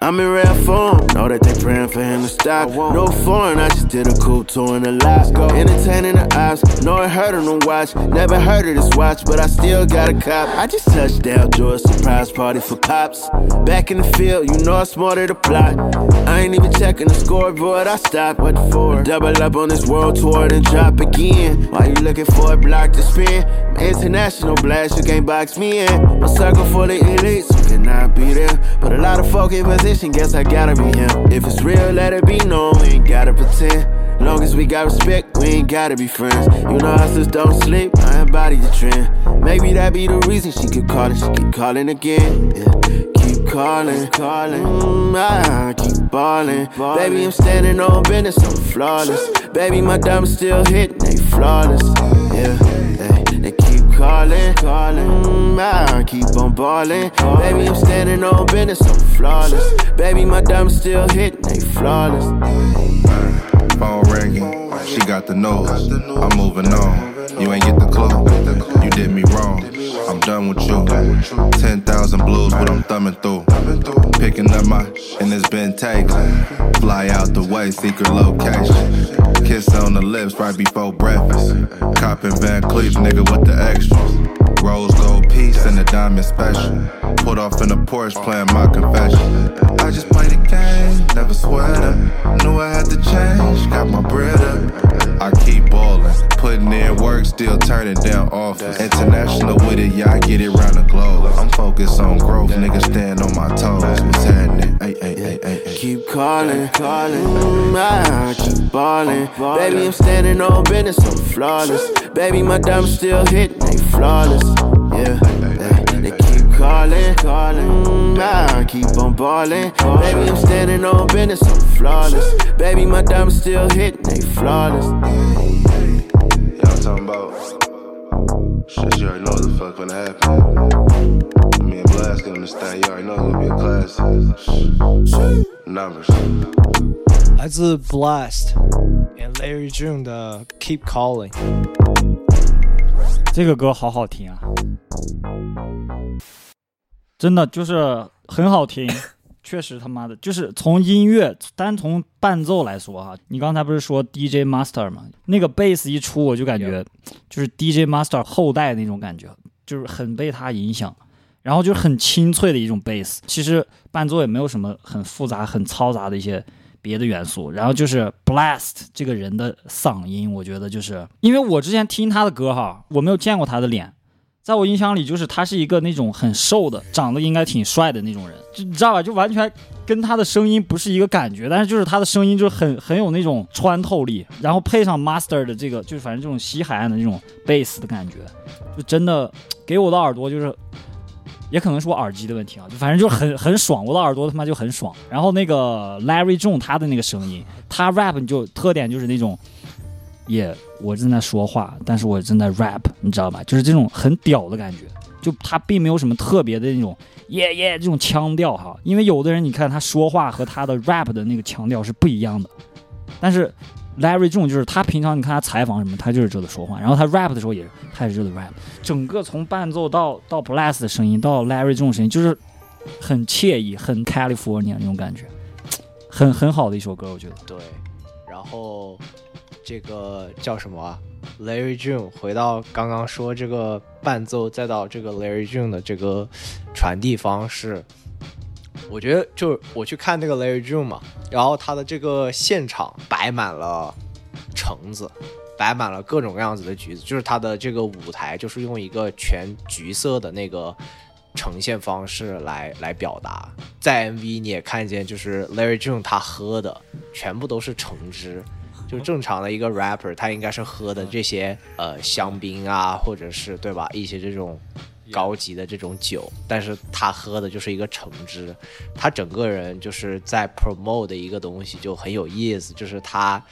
I: I'm in rare form, know that they praying for him to stop. No foreign, I just did a cool tour in the lot. Entertaining the ops, know it hurt to watch. Never heard of this watch, but I still got a cop. I just touched down, George, surprise party for cops. Back in the field, you know I smarter the plot. I ain't even checking the scoreboard, I stopped. What for? Double up on this world tour, then drop again. Why you looking for a block to spin? International blast, you can't box me in. A circle full of elites, who cannot be there. But a lot of folk in position, guess I gotta be him. If it's real, let it be known, we ain't gotta pretend. Long as we got respect, we ain't gotta be friends. You know I just don't sleep, I embody the trend. Maybe that be the reason she keep calling, she keep calling again. Yeah. Keep calling, calling, mm, I keep balling. Baby, I'm standing on business, I'm flawless. Baby, my diamonds still hitting, they flawless. Yeah, they, they calling, calling, mm, I keep on balling. Baby, I'm standing on business, I'm flawless. Baby, my diamonds still hitting, they flawless.
J: phone ringing. She got the nose. I'm moving on. You ain't get the clue. You did me wrong. I'm done with you. 10,000 blues, what I'm thumbing through. Picking up my, and it's been taken. Fly out the way, secret location. Kiss on the lips right before breakfast. Copping Van Cleef, nigga, with the extras. Rose gold piece and a diamond special. Put off in the Porsche playing my confession. I just play the game, never sweat. Knew I had to change, got my bread up. I keep ballin', putting in work, still turning down offers. International with it, yeah, I get it round the globe. I'm focused on growth, nigga, stand on my toes. What's happening? Ay, ay, ay, ay, ay.
I: Keep calling, calling, mm, I keep balling. Baby, I'm standing on business, I'm flawless. Baby, my diamonds still hitting, they flawless. Yeah, they, keep calling. Mm, I keep on balling. Baby, I'm standing on business, I'm flawless. Baby, my diamonds still hitting, they flawless
J: Y'all talking about shit, you already know what the fuck gonna happen. Me and Blast get on this thing, you already know it's gonna be a classic. Numbers.
B: 来自 Blast and Larry June 的 Keep Calling。
D: 这个歌好好听啊，真的就是很好听， 确实他妈的，就是从音乐单从伴奏来说哈，你刚才不是说 DJ Master 吗？那个贝斯一出，我就感觉就是 DJ Master 后代那种感觉，就是很被他影响，然后就是很清脆的一种贝斯，其实伴奏也没有什么很复杂、很嘈杂的一些。别的元素，然后就是 Blast 这个人的嗓音，我觉得就是因为我之前听他的歌哈，我没有见过他的脸，在我印象里就是他是一个那种很瘦的，长得应该挺帅的那种人，就你知道吧？就完全跟他的声音不是一个感觉，但是就是他的声音就很很有那种穿透力，然后配上 Master 的这个，就是反正这种西海岸的那种贝斯的感觉，就真的给我的耳朵就是。也可能是我耳机的问题啊，就反正就很很爽，我的耳朵他妈就很爽。然后那个 Larry June 他的那个声音，他 rap 就特点就是那种，也我正在说话，但是我正在 rap，你知道吧？就是这种很屌的感觉，就他并没有什么特别的那种耶耶这种腔调哈。因为有的人你看他说话和他的 rap 的那个腔调是不一样的，但是。Larry 这种就是他平常你看他采访什么，他就是这个说话，然后他 rap 的时候也是，他也是这个 rap。整个从伴奏到到 Blast 的声音到 Larry 这种声音，就是很惬意，很 California 那种感觉，很很好的一首歌，我觉得。
B: 对，然后这个叫什么啊？Larry June 回到刚刚说这个伴奏，再到这个 Larry June 的这个传递方式。我觉得就我去看那个 Larry June 嘛，然后他的这个现场摆满了橙子，摆满了各种各样子的橘子，就是他的这个舞台就是用一个全橘色的那个呈现方式来来表达。在 MV 你也看见，就是 Larry June 他喝的全部都是橙汁，就正常的一个 rapper 他应该是喝的这些呃香槟啊，或者是对吧一些这种。高级的这种酒，但是他喝的就是一个橙汁，他整个人就是在 promote 的一个东西就很有意思，就是他，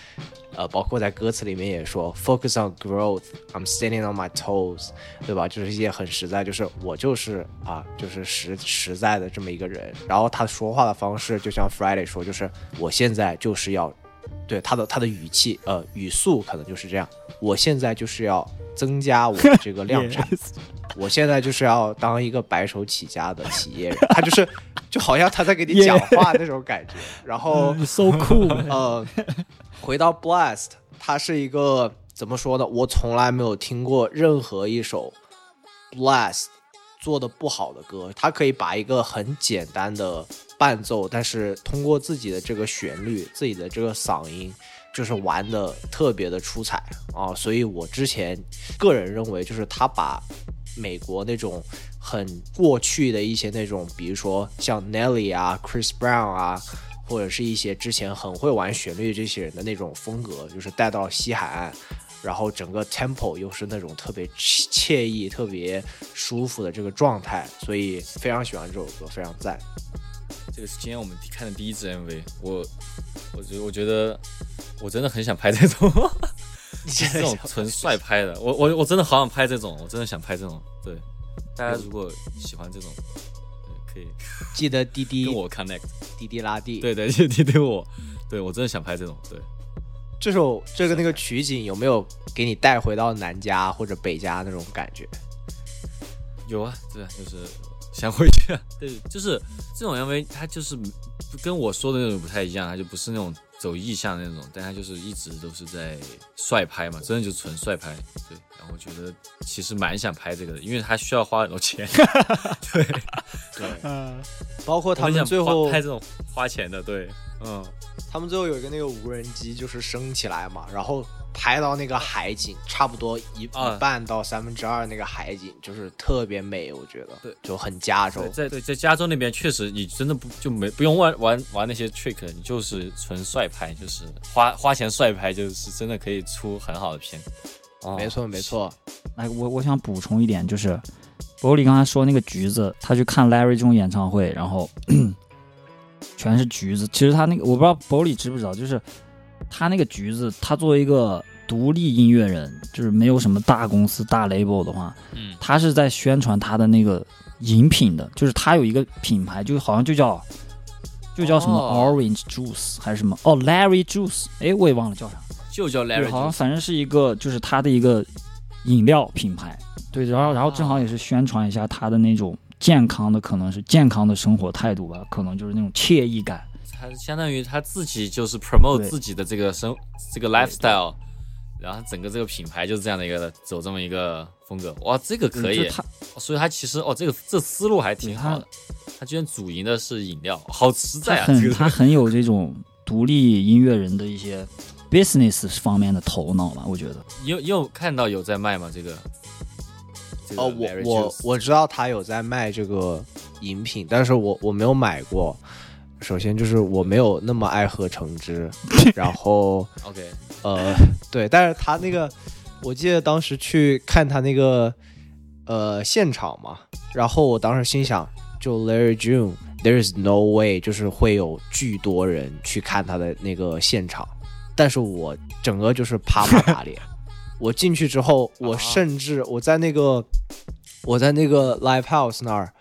B: 呃，包括在歌词里面也说 focus on growth，I'm standing on my toes，对吧？就是一些很实在，就是我就是啊，就是实实在的这么一个人。然后他说话的方式就像 Friday 说，就是我现在就是要，对他的他的语气呃语速可能就是这样，我现在就是要增加我的这个量产。我现在就是要当一个白手起家的企业人，他就是就好像他在给你 讲话那种感觉。然后
D: so cool，
B: 呃，回到 Blast，他是一个怎么说呢？我从来没有听过任何一首 Blast 做的不好的歌。他可以把一个很简单的伴奏，但是通过自己的这个旋律、自己的这个嗓音，就是玩的特别的出彩啊！所以我之前个人认为，就是他把美国那种很过去的一些那种，比如说像 Nelly 啊、Chris Brown 啊，或者是一些之前很会玩旋律这些人的那种风格，就是带到西海岸，然后整个 tempo 又是那种特别惬意、特别舒服的这个状态，所以非常喜欢这首歌，非常赞。
C: 这个是今天我们看的第一支 MV，我，我觉我觉得我真的很想拍这种。这种纯帅拍的，我我我真的好想拍这种，我真的想拍这种。对，大家如果喜欢这种，可以
B: 记得滴滴
C: 跟我 connect，
B: 滴滴拉地。
C: 对对，滴滴我，对我真的想拍这种。对，
B: 这首这个那个取景有没有给你带回到南家或者北家那种感觉？
C: 有啊，对，就是想回去。对，就是这种 MV，它就是跟我说的那种不太一样，它就不是那种。走意向那种，但他就是一直都是在帅拍嘛，真的就纯帅拍。对，然后我觉得其实蛮想拍这个的，因为他需要花很多钱。对 对，
B: 嗯，包括他们最后
C: 拍这种花钱的，对，嗯，
B: 他们最后有一个那个无人机就是升起来嘛，然后。拍到那个海景，差不多一一半到三分之二那个海景，就是特别美，我觉得，
C: 对，
B: 就很加州。
C: 在对在加州那边，确实你真的不就没不用玩玩玩那些 trick，你就是纯帅拍，就是花花钱帅拍，就是真的可以出很好的片。
B: 没错没错。
D: 哎，我我想补充一点，就是伯里刚才说那个橘子，他去看 Larry 这种演唱会，然后全是橘子。其实他那个我不知道伯里知不知道，就是他那个橘子，他作为一个独立音乐人，就是没有什么大公司大 label 的话，
C: 嗯，
D: 他是在宣传他的那个饮品的，就是他有一个品牌，就好像就叫就叫什么
C: 哦。
D: Orange Juice 还是什么？哦 Larry Juice，哎，我也忘了叫啥。
C: 就叫，Larry，
D: 好像反正是一个就是他的一个饮料品牌，对，然后然后正好也是宣传一下他的那种健康的，可能是健康的生活态度吧，可能就是那种惬意感。
C: 他相当于他自己就是 promote 自己的这个生这个 lifestyle，然后整个这个品牌就是这样的一个走这么一个风格，哇，这个可以，
D: 他
C: 所以他其实哦，这个这思路还挺好的，他居然主营的是饮料，好实在啊，这个
D: 他很有这种独立音乐人的一些 business 方面的头脑吧，我觉得。
C: 你有你有看到有在卖吗？这个这个
B: 哦，我我我知道他有在卖这个饮品，但是我我没有买过。首先就是我没有那么爱喝橙汁，然后
C: OK
B: 呃对，但是他那个我记得当时去看他那个呃现场嘛，然后我当时心想，就 Larry June，there is no way，就是会有巨多人去看他的那个现场，但是我整个就是啪啪打脸。我进去之后，我甚至我在那个我在那个 live house 那儿，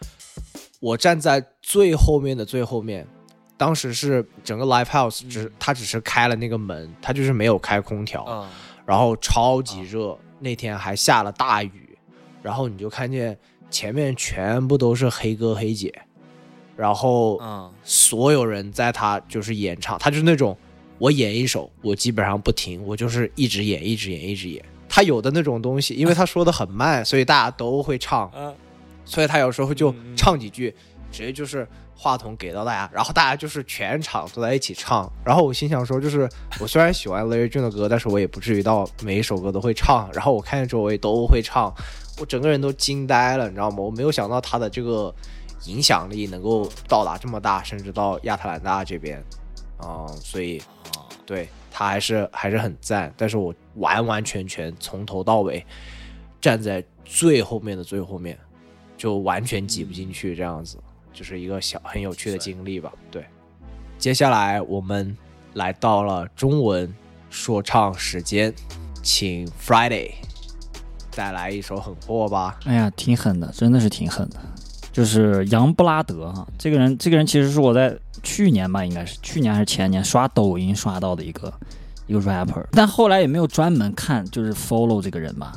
B: 我站在最后面的最后面。当时是整个 live house 只他只是开了那个门，他就是没有开空调，
C: 啊，
B: 然后超级热，那天还下了大雨，然后你就看见前面全部都是黑哥黑姐，然后
C: 嗯。
B: 所有人在他就是演唱，他就是那种我演一首，我基本上不停，我就是一直演，一直演，一直演。他有的那种东西，因为他说的很慢，所以大家都会唱，
C: 啊
B: 所以他有时候就唱几句，直接就是话筒给到大家，然后大家就是全场都在一起唱。然后我心想说，就是我虽然喜欢 Larry June 的歌，但是我也不至于到每一首歌都会唱。然后我看见周围都会唱，我整个人都惊呆了，你知道吗？我没有想到他的这个影响力能够到达这么大，甚至到亚特兰大这边，啊、所以对他还是还是很赞。但是我完完全全从头到尾站在最后面的最后面，就完全挤不进去，这样子，就是一个小很有趣的经历吧。对，接下来我们来到了中文说唱时间，请 Friday 带来一首狠货吧。
D: 哎呀，挺狠的，真的是挺狠的。就是杨布拉德哈，这个人，这个人其实是我在去年吧，应该是去年还是前年刷抖音刷到的一个一个 rapper，但后来也没有专门看，就是 follow 这个人吧。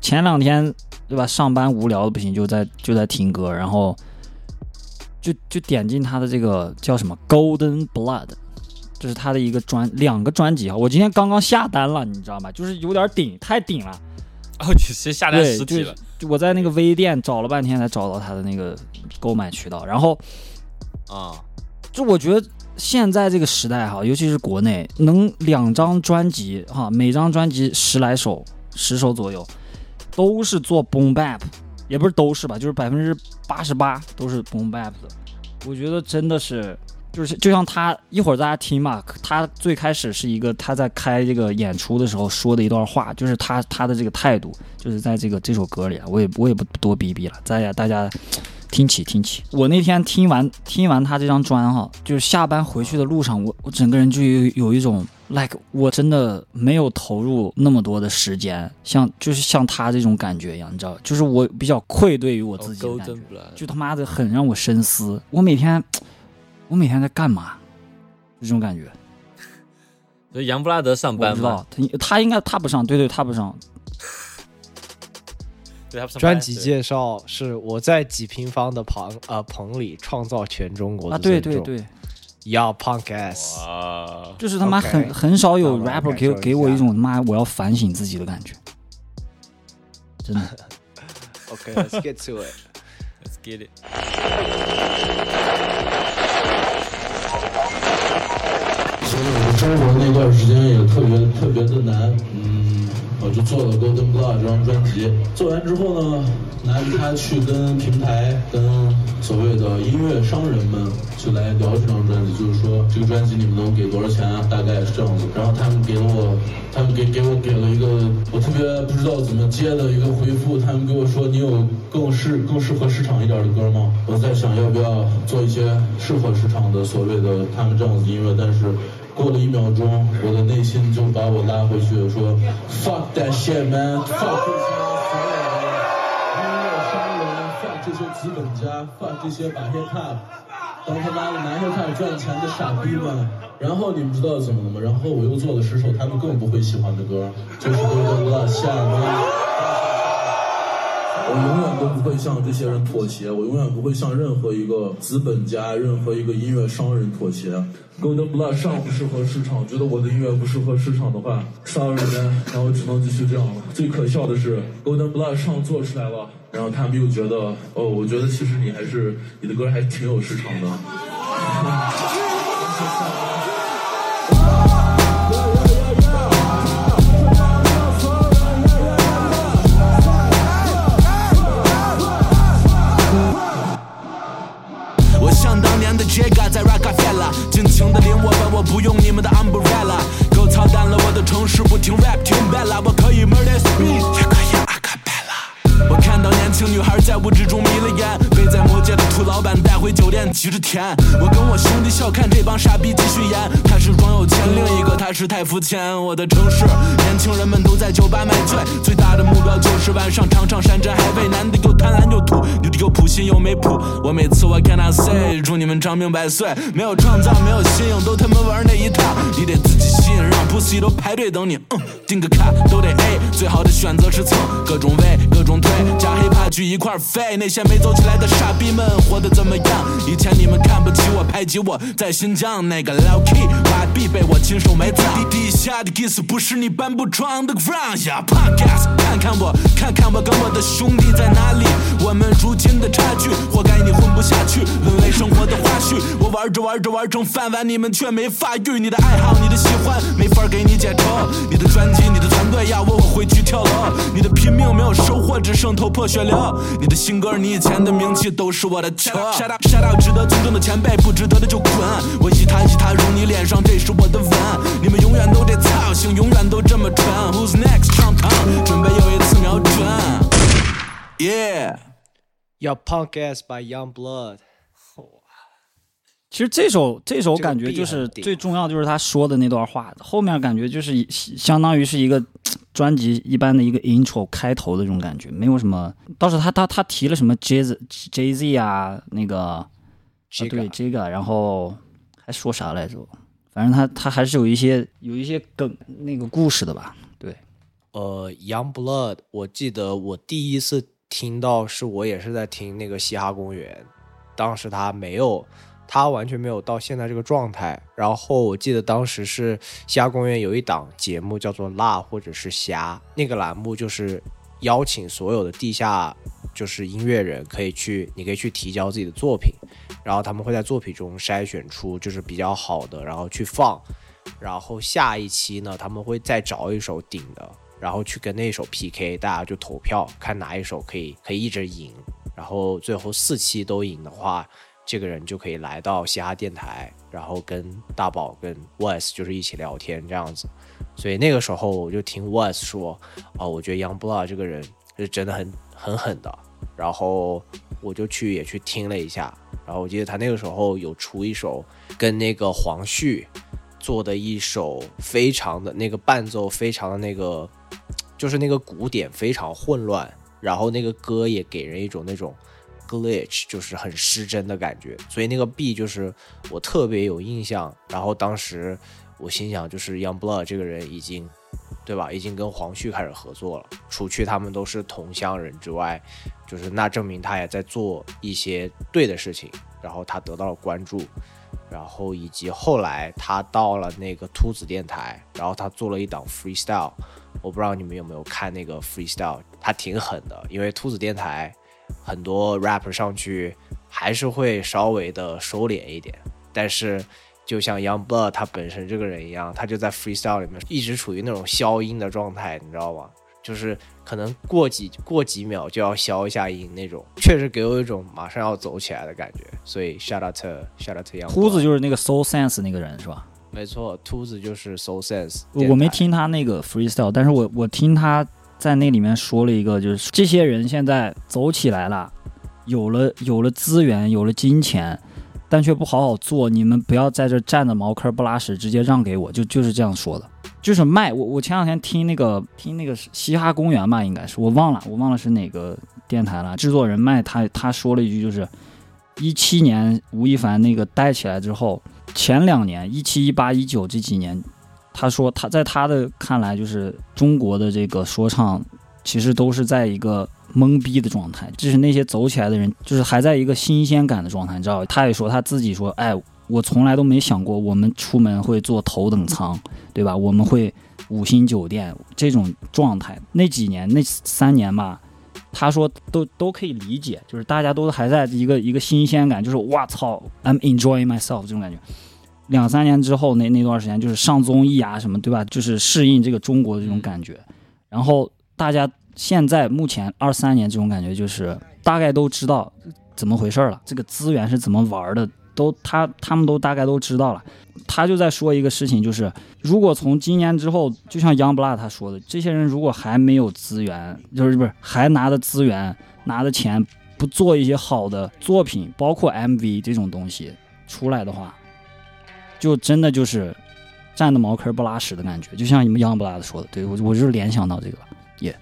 D: 前两天对吧，上班无聊的不行，就在就在听歌，然后就就点进他的这个叫什么 Golden Blood，这是他的一个专两个专辑哈，我今天刚刚下单了，你知道吗？就是有点顶，太顶了。
C: 哦，你是下单实体了，
D: 就我在那个微店找了半天才找到他的那个购买渠道，然后
C: 啊，
D: 就我觉得现在这个时代哈，尤其是国内，能两张专辑哈，每张专辑十来首，十首左右，都是做 boom bap，也不是都是吧，就是百分之八十八都是 boom bap 的。我觉得真的是，就是就像他一会儿大家听嘛，他最开始是一个他在开这个演出的时候说的一段话，就是他他的这个态度，就是在这个这首歌里啊，我也我也不多逼逼了，大家大家听起听起。我那天听完听完他这张专哈，就是下班回去的路上，我我整个人就有有一种 like 我真的没有投入那么多的时间，像就是像他这种感觉一样，你知道，就是我比较愧对于我自己的感觉。就他妈的很让我深思。我每天，我每天在干嘛？就这种感觉。
C: 所以杨布拉德上班吗？
D: 不知道，他他应该他不上，对对，他不上。
B: 专辑介绍是我在几平方的棚呃棚里创造全中国的
D: 啊，对对对
B: ，，Yo Punk Ass，
D: 就是他妈很很少有 rapper 给给我一种他妈我要反省自己的感觉，真的。
B: OK，Let's get to it。
C: Let's get it。
K: 所以我生活那段时间也特别特别的难，嗯，我就做了《Golden Blood》这张专辑。做完之后呢，拿着它去跟平台、跟所谓的音乐商人们去来聊这张专辑，就是说这个专辑你们能给多少钱啊？大概是这样子。然后他们给了我，他们给给我给了一个我特别不知道怎么接的一个回复，他们跟我说你有更适更适合市场一点的歌吗？我在想要不要做一些适合市场的所谓的他们这样子音乐，但是过了一秒钟，我的内心就把我拉回去说 fuck that shit man，fuck 这些所有的音乐商人，fuck 这些资本家，fuck 这些把 hip hop 当他妈的拿 hip hop 赚钱的傻逼们。然后你们知道怎么了吗？然后我又做了十首他们更不会喜欢的歌，就是《Golden Blood》下面。我永远都不会向这些人妥协，我永远不会向任何一个资本家、任何一个音乐商人妥协。Golden Blood 上不适合市场，觉得我的音乐不适合市场的话，sorry man，然后只能继续这样了。最可笑的是，Golden Blood 上做出来了，然后他们又觉得，哦，我觉得其实你还是你的歌还挺有市场的。
L: 尽情的淋我吧，我不用你们的 umbrella。够操蛋了，我的城市不听 rap 听 bella，我可以 murder speed，看到年轻女孩在舞之中迷了眼，被在魔界的土老板带回酒店急着舔。我跟我兄弟笑看这帮傻逼继续演，他是装有钱，另一个他是太肤浅。我的城市，年轻人们都在酒吧买醉，最大的目标就是晚上尝尝山珍海味，男的又贪婪又土，女的又普信又没谱。我每次我 can I say，祝你们长命百岁，没有创造，没有新颖，都他妈玩那一套。你得自己吸引，让 pussy 都排队等你，嗯，订个卡都得 A，最好的选择是蹭各种位，各种推，加黑怕剧一块儿飞。那些没走起来的傻逼们活得怎么样？以前你们看不起我，排挤我，在新疆那个 low key YB 被我亲手埋葬。地底下的 kiss 不是你搬不装的 ground 呀，podcast 看看我，看看我跟我的兄弟在哪里？我们如今的差距，活该你混不下去，沦为生活的花絮。我玩着玩着玩成饭碗，你们却没发育。你的爱好，你的喜欢，没法给你解愁。你的专辑，你的团队要我我回去跳楼。你的拼命没有收获，只剩头破血流。你的新歌，你以前的名气都是我的球。Shut up shut up，值得尊重的前辈，不值得的就滚。我一踏一踏入你脸上，这是我的吻。你们永远都这操性，永远都这么蠢。Who's next？上堂，准备又一次瞄准。Yeah。
B: Your Punk Ass by Young Blood。
D: 其实这首这首感觉就是最重要，就是他说的那段话，后面感觉就是相当于是一个专辑一般的一个 intro 开头的这种感觉，没有什么。倒是他他他提了什么 Jay Z Jay Z 啊，那个啊对
B: Jigga
D: Jigga，然后还说啥来着？反正他他还是有一些有一些梗那个故事的吧？对，
B: 呃，Young Blood，我记得我第一次听到是我也是在听那个嘻哈公园，当时他没有，他完全没有到现在这个状态。然后我记得当时是虾公园有一档节目叫做“辣”或者是“虾”，那个栏目就是邀请所有的地下就是音乐人可以去，你可以去提交自己的作品，然后他们会在作品中筛选出就是比较好的，然后去放。然后下一期呢，他们会再找一首顶的，然后去跟那首 PK，大家就投票看哪一首可以可以一直赢。然后最后四期都赢的话，这个人就可以来到嘻哈电台，然后跟大宝跟 Wes 就是一起聊天这样子。所以那个时候我就听 Wes 说，哦，我觉得 Young Blood 这个人是真的很很狠的。然后我就去也去听了一下，然后我记得他那个时候有出一首跟那个黄旭做的一首非常的那个伴奏非常的那个，就是那个鼓点非常混乱，然后那个歌也给人一种那种 glitch，就是很失真的感觉，所以那个 B 就是我特别有印象。然后当时我心想，就是 Young Blood 这个人已经，对吧？已经跟黄旭开始合作了，除去他们都是同乡人之外，就是那证明他也在做一些对的事情，然后他得到了关注。然后以及后来他到了那个秃子电台，然后他做了一档 freestyle，我不知道你们有没有看那个 freestyle，他挺狠的，因为秃子电台很多 rapper 上去还是会稍微的收敛一点，但是就像 Young Blood 他本身这个人一样，他就在 freestyle 里面一直处于那种消音的状态，你知道吗？就是可能过几过几秒就要消一下音那种，确实给我一种马上要走起来的感觉。所以 shout out to shout out to Young
D: 秃子就是那个 Soul Sense 那个人是吧？
B: 没错，秃子就是 Soul Sense
D: 我我没听他那个 freestyle，但是我我听他在那里面说了一个，就是这些人现在走起来了，有了有了资源，有了金钱，但却不好好做。你们不要在这站着茅坑不拉屎，直接让给我，就就是这样说的。就是麦，我我前两天听那个听那个嘻哈公园吧，应该是我忘了，我忘了是哪个电台了。制作人麦他他说了一句，就是一七年吴亦凡那个带起来之后，前两年一七一八一九这几年，他说他在他的看来，就是中国的这个说唱其实都是在一个懵逼的状态，就是那些走起来的人，就是还在一个新鲜感的状态，你知道？他也说他自己说，哎。我从来都没想过，我们出门会坐头等舱，对吧？我们会五星酒店这种状态。那几年，那三年吧，他说都都可以理解，就是大家都还在一个一个新鲜感，就是哇操，I'm enjoying myself 这种感觉。两三年之后，那那段时间就是上综艺啊什么，对吧？就是适应这个中国的这种感觉。然后大家现在目前二三年这种感觉，就是大概都知道怎么回事了，这个资源是怎么玩的。都他他们都大概都知道了，他就在说一个事情，就是如果从今年之后，就像 Youngblood 他说的，这些人如果还没有资源，就是不是还拿的资源拿的钱不做一些好的作品，包括 MV 这种东西出来的话，就真的就是站的茅坑不拉屎的感觉，就像你们 Youngblood 说的，对我我就是联想到这个，也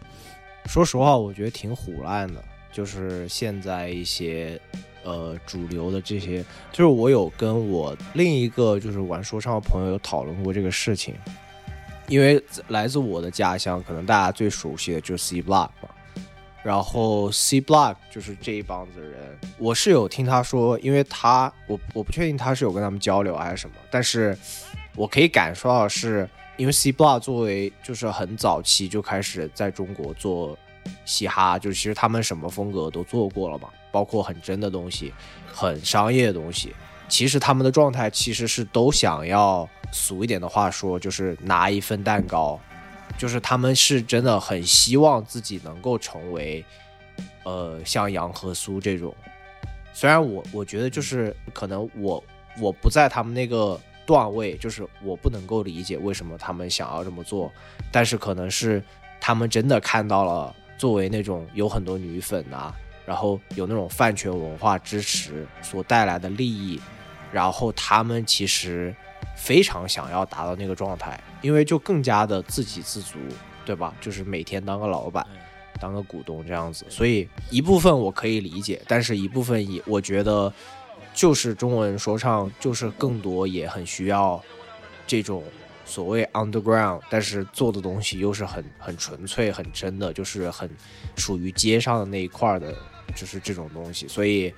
B: 说实话，我觉得挺虎烂的，就是现在一些。呃，主流的这些，就是我有跟我另一个就是玩说唱的朋友有讨论过这个事情，因为来自我的家乡，可能大家最熟悉的就是 C Block 嘛，然后 C Block 就是这一帮子人，我是有听他说，因为他我我不确定他是有跟他们交流还是什么，但是我可以感受到是因为 C Block 作为就是很早期就开始在中国做嘻哈，就其实他们什么风格都做过了嘛。包括很真的东西，很商业的东西，其实他们的状态其实是都想要俗一点的话说，就是拿一份蛋糕，就是他们是真的很希望自己能够成为，呃，像杨和苏这种。虽然我我觉得就是可能我我不在他们那个段位，就是我不能够理解为什么他们想要这么做，但是可能是他们真的看到了作为那种有很多女粉啊。然后有那种饭圈文化支持所带来的利益，然后他们其实非常想要达到那个状态，因为就更加的自给自足，对吧？就是每天当个老板，当个股东这样子。所以一部分我可以理解，但是一部分也我觉得就是中文说唱就是更多也很需要这种所谓 underground，但是做的东西又是很很纯粹、很真的，就是很属于街上的那一块的。就是这种东西，所以，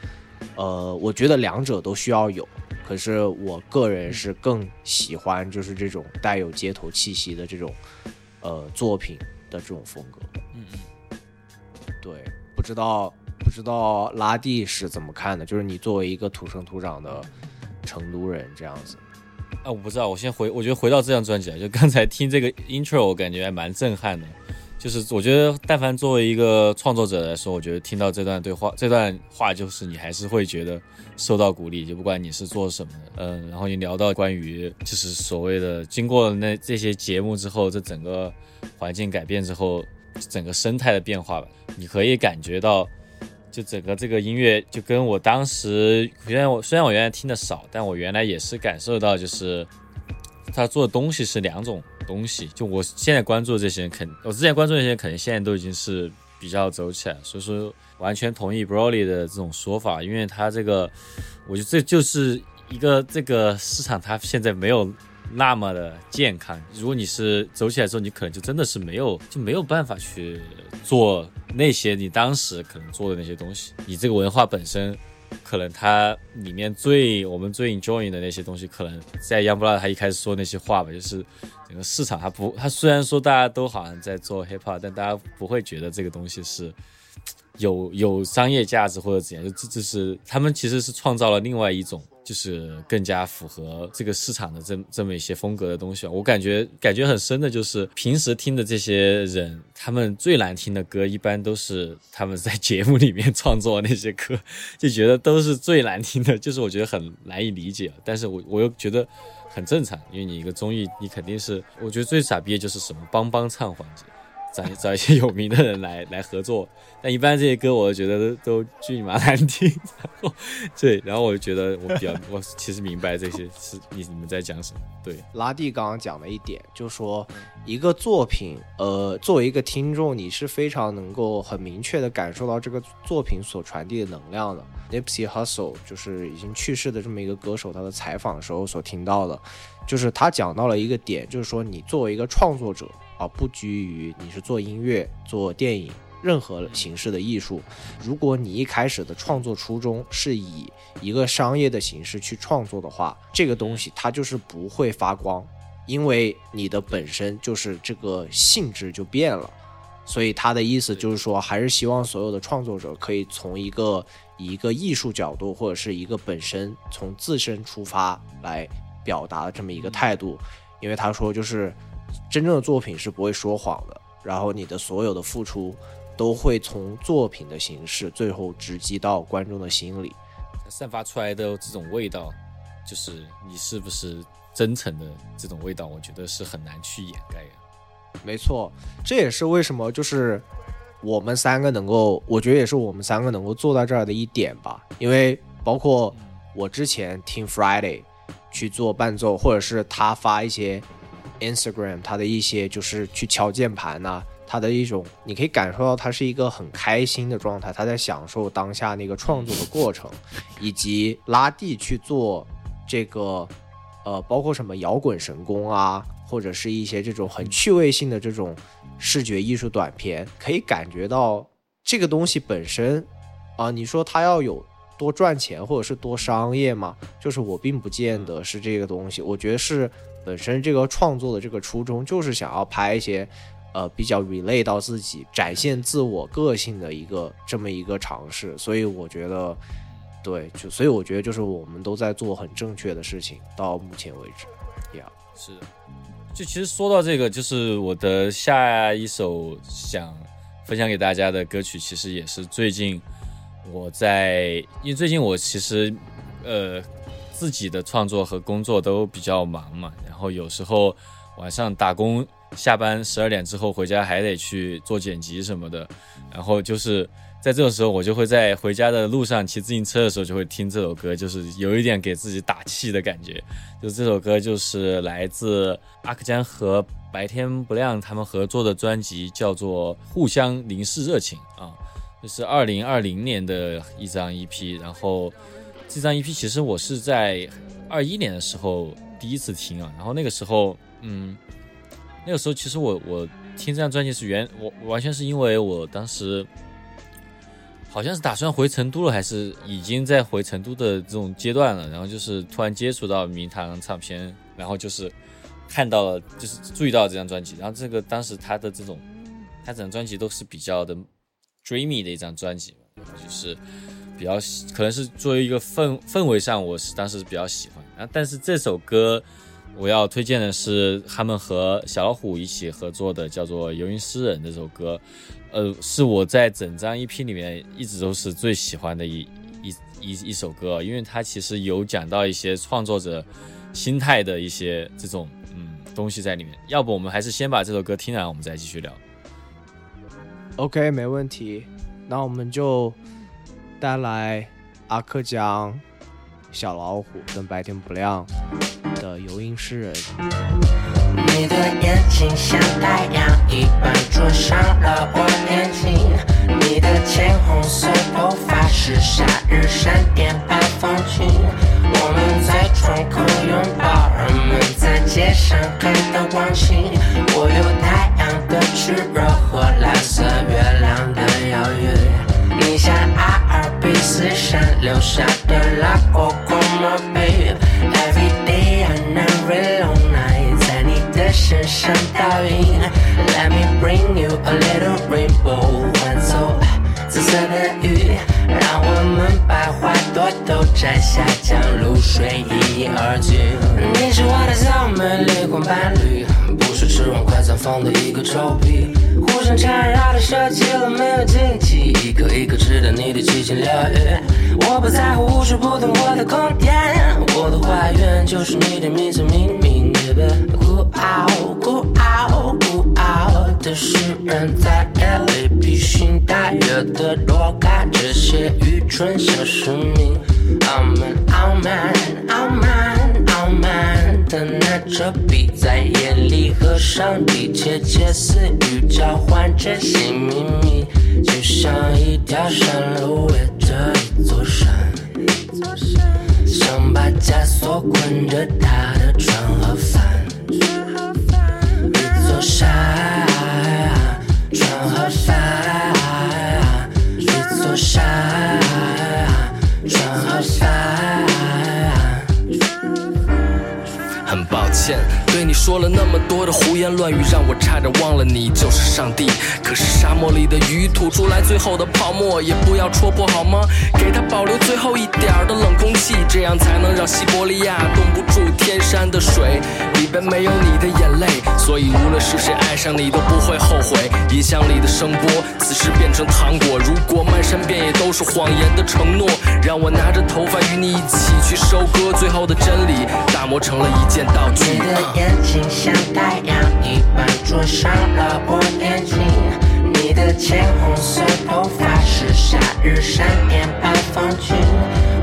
B: 呃，我觉得两者都需要有。可是我个人是更喜欢就是这种带有街头气息的这种，呃，作品的这种风格。嗯嗯。对，不知道不知道拉蒂是怎么看的？就是你作为一个土生土长的成都人这样子。
C: 啊，我不知道。我先回，我觉得回到这张专辑啊，就刚才听这个 intro，我感觉还蛮震撼的。就是我觉得，但凡作为一个创作者来说，我觉得听到这段对话，这段话就是你还是会觉得受到鼓励。就不管你是做什么的，嗯，然后你聊到关于就是所谓的经过那这些节目之后，这整个环境改变之后，整个生态的变化吧，你可以感觉到，就整个这个音乐就跟我当时，虽然我虽然我原来听的少，但我原来也是感受到，就是他做的东西是两种。东西就我现在关注的这些人，肯我之前关注的那些人，可能现在都已经是比较走起来，所以说完全同意 Broly 的这种说法，因为他这个，我觉得这就是一个这个市场，它现在没有那么的健康。如果你是走起来之后，你可能就真的是没有就没有办法去做那些你当时可能做的那些东西，你这个文化本身。可能他里面最我们最 enjoy 的那些东西，可能在 Youngblood 他一开始说那些话吧，就是整个市场他不，他虽然说大家都好像在做 hip hop，但大家不会觉得这个东西是有有商业价值或者怎样，就这这是他们其实是创造了另外一种。就是更加符合这个市场的这这么一些风格的东西，我感觉感觉很深的就是平时听的这些人，他们最难听的歌一般都是他们在节目里面创作那些歌，就觉得都是最难听的，就是我觉得很难以理解。但是我我又觉得很正常，因为你一个综艺，你肯定是，我觉得最傻逼的就是什么帮帮唱环节，找 找一些有名的人来来合作。但一般这些歌，我觉得都都巨你妈难听。然后对，然后我就觉得我比较，我其实明白这些是你你们在讲什么。对，
B: 拉蒂刚刚讲了一点，就说一个作品，呃，作为一个听众，你是非常能够很明确的感受到这个作品所传递的能量的。Nipsey Hussle 就是已经去世的这么一个歌手，他的采访的时候所听到的，就是他讲到了一个点，就是说你作为一个创作者而，不拘于你是做音乐、做电影。任何形式的艺术，如果你一开始的创作初衷是以一个商业的形式去创作的话，这个东西它就是不会发光，因为你的本身就是这个性质就变了。所以他的意思就是说，还是希望所有的创作者可以从一个一个艺术角度或者是一个本身从自身出发来表达的这么一个态度，因为他说就是真正的作品是不会说谎的，然后你的所有的付出。都会从作品的形式，最后直击到观众的心里，
C: 散发出来的这种味道，就是你是不是真诚的这种味道，我觉得是很难去掩盖的。
B: 没错，这也是为什么就是我们三个能够，我觉得也是我们三个能够坐到这儿的一点吧。因为包括我之前听 Friday 去做伴奏，或者是他发一些 Instagram，他的一些就是去敲键盘呐。他的一种，你可以感受到他是一个很开心的状态，他在享受当下那个创作的过程，以及拉蒂去做这个，呃，包括什么摇滚神功啊，或者是一些这种很趣味性的这种视觉艺术短片，可以感觉到这个东西本身，啊，你说他要有多赚钱或者是多商业吗？就是我并不见得是这个东西，我觉得是本身这个创作的这个初衷就是想要拍一些。呃，比较 relate 到自己，展现自我个性的一个这么一个尝试，所以我觉得，对，就所以我觉得就是我们都在做很正确的事情，到目前为止，Yeah，
C: 是，就其实说到这个，就是我的下一首想分享给大家的歌曲，其实也是最近我在，因为最近我其实呃自己的创作和工作都比较忙嘛，然后有时候晚上打工。下班十二点之后回家还得去做剪辑什么的，然后就是在这种时候，我就会在回家的路上骑自行车的时候就会听这首歌，就是有一点给自己打气的感觉。就这首歌就是来自阿克江和白天不亮他们合作的专辑，叫做《互相凝视热情》啊，这是二零二零年的一张 EP。然后这张 EP 其实我是在二一年的时候第一次听啊，然后那个时候嗯。那个时候，其实我我听这张专辑是原我完全是因为我当时好像是打算回成都了，还是已经在回成都的这种阶段了。然后就是突然接触到明堂唱片，然后就是看到了，就是注意到这张专辑。然后这个当时他的这种，他整张专辑都是比较的 dreamy 的一张专辑，就是比较可能是作为一个氛氛围上，我是当时比较喜欢。然后但是这首歌。我要推荐的是他们和小老虎一起合作的，叫做《游吟诗人》这首歌，呃，是我在整张 EP 里面一直都是最喜欢的一一一一首歌，因为它其实有讲到一些创作者心态的一些这种嗯东西在里面。要不我们还是先把这首歌听完，我们再继续聊。
B: OK，没问题。那我们就带来阿克江、小老虎跟白天不亮。的游吟诗人。
M: 你的眼睛像太阳一般灼伤了我眼睛，你的浅红色头发是夏日闪电般风情。我们在窗口拥抱，人们在街上看到光景。我有太阳的炽热和蓝色月亮的忧郁，你像阿尔卑斯山留下的拉过光吗，babe？Every day and every long night，在你的身上倒映。Let me bring you a little rainbow，换走紫色的雨，让我们把花朵都摘下，将露水一饮而尽。你是我的小美丽光伴侣，不是吃完快餐放的一个臭屁。互相缠绕的设计了没有禁忌，一颗一颗吃掉你的七情六欲。我不在乎无数不同我的空间，我的花园就是你的名字命名。Go out, go out, go out。的诗人，在夜里披星戴月的多看这些愚蠢小市民。傲慢，傲慢，傲慢，傲慢的拿着笔，在夜里和上帝窃窃私语，交换这些秘密，就像一条山路围着一座山。想把枷锁捆着他的船和帆，一座山，船和帆，一座山，船和帆。
N: 很抱歉，对你说了那么多的胡言乱语，让我差点忘了你就是上帝。可是沙漠里的鱼吐出来最后的泡沫，也不要戳破好吗？给它保留最后一点儿的冷空气，这样才能让西伯利亚冻不住天山的水。里边没有你的眼泪，所以无论是谁爱上你都不会后悔。音箱里的声波，此时变成糖果。如果漫山遍野都是谎言的承诺，让我拿着头发与你一起去收割最后的真理，打磨成了一件道具。
M: 眼睛像太阳一般灼伤了我眼睛，你的浅红色头发是夏日闪电般风景。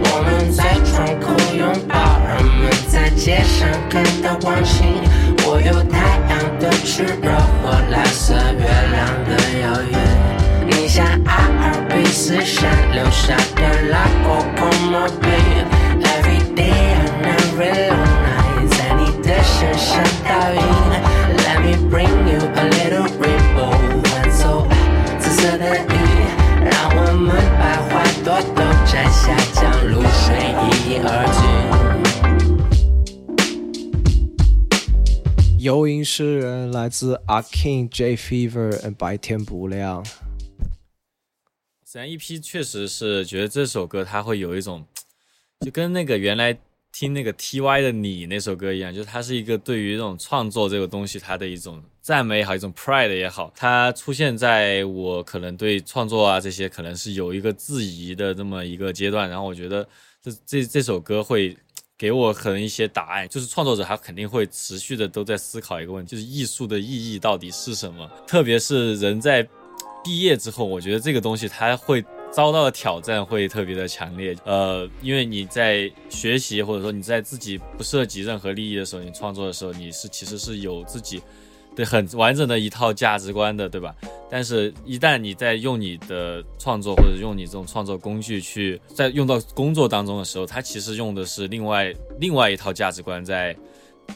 M: 我们在窗口拥抱，人们在街上看到光景。我有太阳的炽热和蓝色月亮的遥远。你像阿尔卑斯山留下的拉古公墓碑，Every day and every night. 你的身上倒映。Let me bring you a little rainbow，换奏紫色的雨，让我们把花朵都摘下，将露水一饮而尽。
B: 游吟诗人来自 A King J Fever and 白天不亮。
C: 咱 EP 确实是觉得这首歌它会有一种，就跟那个原来听那个 TY 的你那首歌一样，就是它是一个对于这种创作这个东西它的一种赞美也好，一种 pride 也好，它出现在我可能对创作啊这些可能是有一个质疑的这么一个阶段，然后我觉得这这这首歌会。给我可能一些答案，就是创作者他肯定会持续的都在思考一个问题，就是艺术的意义到底是什么？特别是人在毕业之后，我觉得这个东西它会遭到的挑战会特别的强烈。呃，因为你在学习或者说你在自己不涉及任何利益的时候，你创作的时候，你是其实是有自己的很完整的一套价值观的，对吧？但是，一旦你在用你的创作或者用你这种创作工具去在用到工作当中的时候，它其实用的是另外另外一套价值观在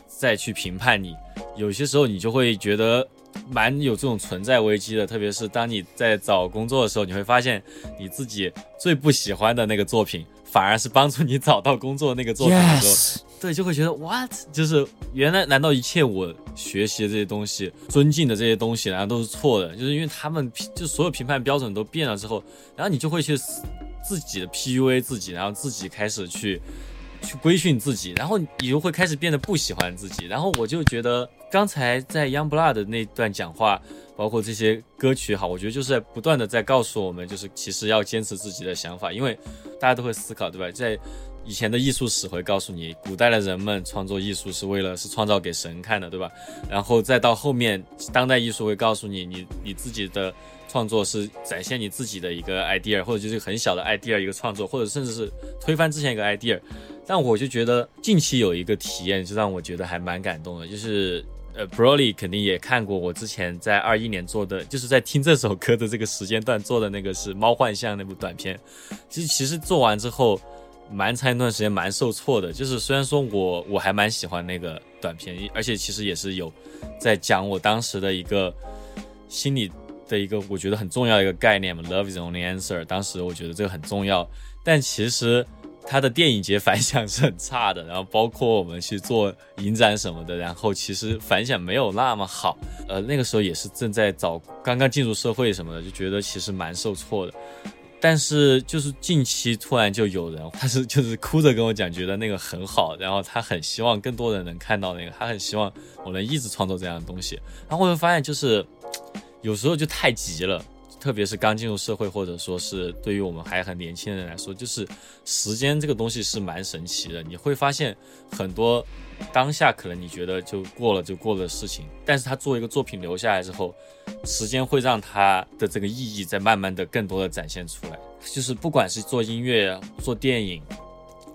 C: 再去评判你。有些时候你就会觉得蛮有这种存在危机的，特别是当你在找工作的时候，你会发现你自己最不喜欢的那个作品，反而是帮助你找到工作那个作品的时候。
D: Yes
C: 对，就会觉得 what，就是原来难道一切我学习的这些东西、尊敬的这些东西，难道都是错的？就是因为他们就所有评判标准都变了之后，然后你就会去自己的 PUA 自己，然后自己开始去去规训自己，然后你就会开始变得不喜欢自己。然后我就觉得刚才在 Youngblood 的那段讲话，包括这些歌曲哈，我觉得就是在不断的在告诉我们，就是其实要坚持自己的想法，因为大家都会思考，对吧？在以前的艺术史会告诉你，古代的人们创作艺术是为了是创造给神看的，对吧？然后再到后面，当代艺术会告诉你，你你自己的创作是展现你自己的一个 idea，或者就是很小的 idea 一个创作，或者甚至是推翻之前一个 idea。但我就觉得近期有一个体验，就让我觉得还蛮感动的，就是呃，Broly 肯定也看过我之前在二一年做的，就是在听这首歌的这个时间段做的那个是《猫幻象》那部短片。其实其实做完之后。蛮长一段时间蛮受挫的，就是虽然说我我还蛮喜欢那个短片，而且其实也是有在讲我当时的一个心理的一个我觉得很重要的一个概念嘛，Love is only answer。当时我觉得这个很重要，但其实它的电影节反响是很差的，然后包括我们去做影展什么的，然后其实反响没有那么好。呃，那个时候也是正在找刚刚进入社会什么的，就觉得其实蛮受挫的。但是就是近期突然就有人，他是就是哭着跟我讲，觉得那个很好，然后他很希望更多人能看到那个，他很希望我能一直创作这样的东西。然后我就发现，就是有时候就太急了，特别是刚进入社会，或者说是对于我们还很年轻人来说，就是时间这个东西是蛮神奇的。你会发现很多当下可能你觉得就过了就过了的事情，但是它作为一个作品留下来之后，时间会让它的这个意义在慢慢的更多的展现出来。就是不管是做音乐、做电影，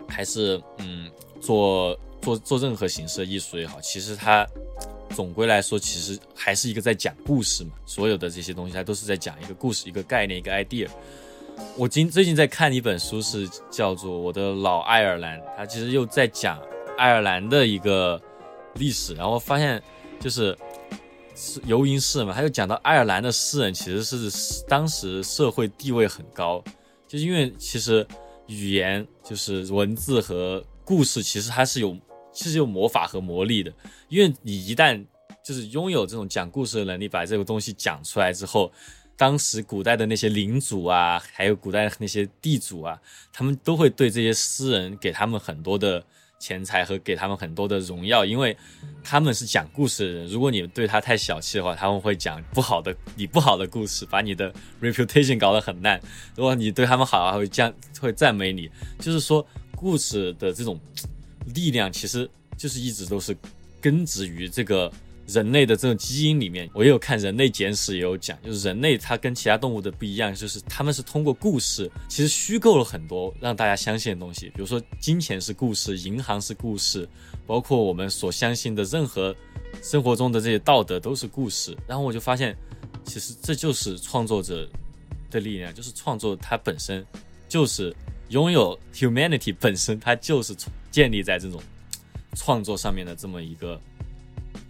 C: 还是嗯做做做任何形式的艺术也好，其实它总归来说，其实还是一个在讲故事嘛。所有的这些东西，它都是在讲一个故事、一个概念、一个 idea。我今最近在看一本书，是叫做《我的老爱尔兰》，它其实又在讲爱尔兰的一个历史，然后发现就是是游吟诗人嘛，他就讲到爱尔兰的诗人其实是当时社会地位很高，就是因为其实语言就是文字和故事，其实它是有其实有魔法和魔力的，因为你一旦就是拥有这种讲故事的能力，把这个东西讲出来之后，当时古代的那些领主啊，还有古代的那些地主啊，他们都会对这些诗人给他们很多的钱财和给他们很多的荣耀，因为他们是讲故事的人。如果你对他太小气的话，他们会讲不好的你不好的故事，把你的 reputation 搞得很烂。如果你对他们好，还会赞会赞美你。就是说，故事的这种力量，其实就是一直都是根植于这个人类的这种基因里面。我也有看《人类简史》，也有讲，就是人类它跟其他动物的不一样，就是他们是通过故事，其实虚构了很多让大家相信的东西。比如说，金钱是故事，银行是故事，包括我们所相信的任何生活中的这些道德都是故事。然后我就发现，其实这就是创作者的力量，就是创作它本身就是拥有 humanity 本身，它就是建立在这种创作上面的这么一个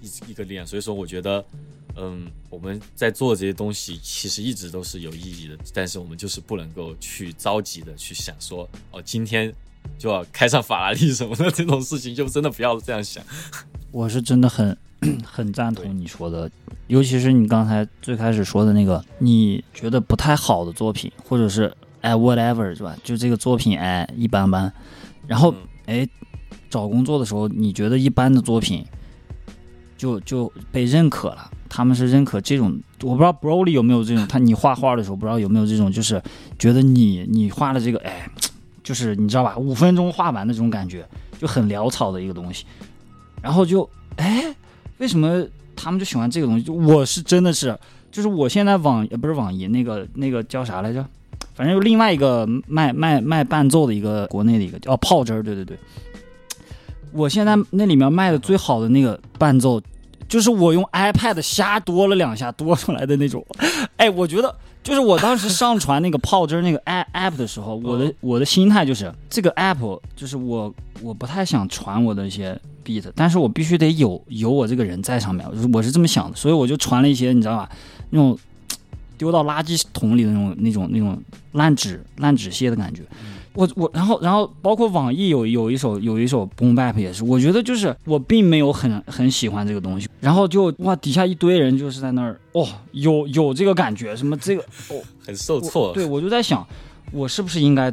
C: 一一个力量。所以说，我觉得，嗯，我们在做这些东西，其实一直都是有意义的，但是我们就是不能够去着急的去想说，哦，今天就要开上法拉利什么的这种事情，就真的不要这样想。
D: 我是真的很 很赞同你说的，尤其是你刚才最开始说的那个，你觉得不太好的作品，或者是哎 whatever 是吧？就这个作品哎一般般，然后哎找工作的时候你觉得一般的作品就就被认可了，他们是认可这种，我不知道 Broly 有没有这种，他你画画的时候不知道有没有这种，就是觉得你你画的这个哎，就是你知道吧，五分钟画完的这种感觉，就很潦草的一个东西。然后就哎，为什么他们就喜欢这个东西？我是真的是，就是我现在网不是网易那个那个叫啥来着？反正有另外一个卖卖卖伴奏的一个国内的一个哦泡汁儿，对对对。我现在那里面卖的最好的那个伴奏，就是我用 iPad 瞎多了两下多出来的那种。哎，我觉得就是我当时上传那个泡汁儿那个 app app 的时候，我的我的心态就是这个 app 就是我我不太想传我的一些 beat，但是我必须得有有我这个人在上面，我是这么想的，所以我就传了一些你知道吧，那种丢到垃圾桶里的那种那种那种烂纸烂纸屑的感觉。我我然后然后包括网易有有一首有一首 boom bap 也是，我觉得就是我并没有很很喜欢这个东西，然后就哇底下一堆人就是在那儿哦有有这个感觉什么这个 哦
C: 很受挫
D: 我对我就在想，我是不是应该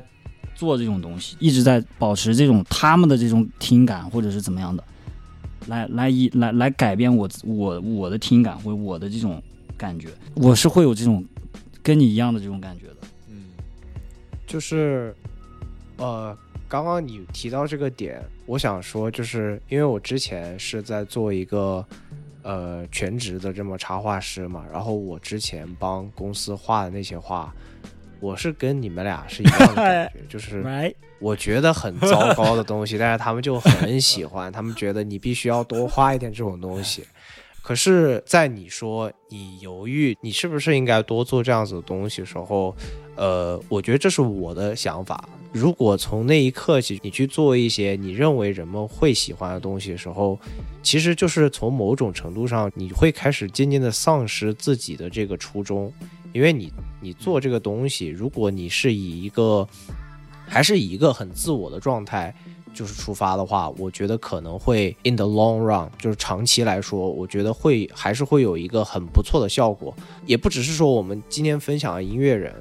D: 做这种东西，一直在保持这种他们的这种听感或者是怎么样的，来来以来来改变我我我的听感或我的这种感觉，我是会有这种跟你一样的这种感觉的。
B: 嗯就是，呃，刚刚你提到这个点，我想说，就是因为我之前是在做一个呃全职的这么插画师嘛，然后我之前帮公司画的那些画，我是跟你们俩是一样的感觉，就是我觉得很糟糕的东西，但是他们就很喜欢，他们觉得你必须要多画一点这种东西。可是，在你说你犹豫，你是不是应该多做这样子的东西的时候，呃，我觉得这是我的想法。如果从那一刻起，你去做一些你认为人们会喜欢的东西的时候，其实就是从某种程度上，你会开始渐渐的丧失自己的这个初衷，因为你你做这个东西，如果你是以一个还是以一个很自我的状态。就是出发的话，我觉得可能会 in the long run，就是长期来说，我觉得会还是会有一个很不错的效果。也不只是说我们今天分享的音乐人，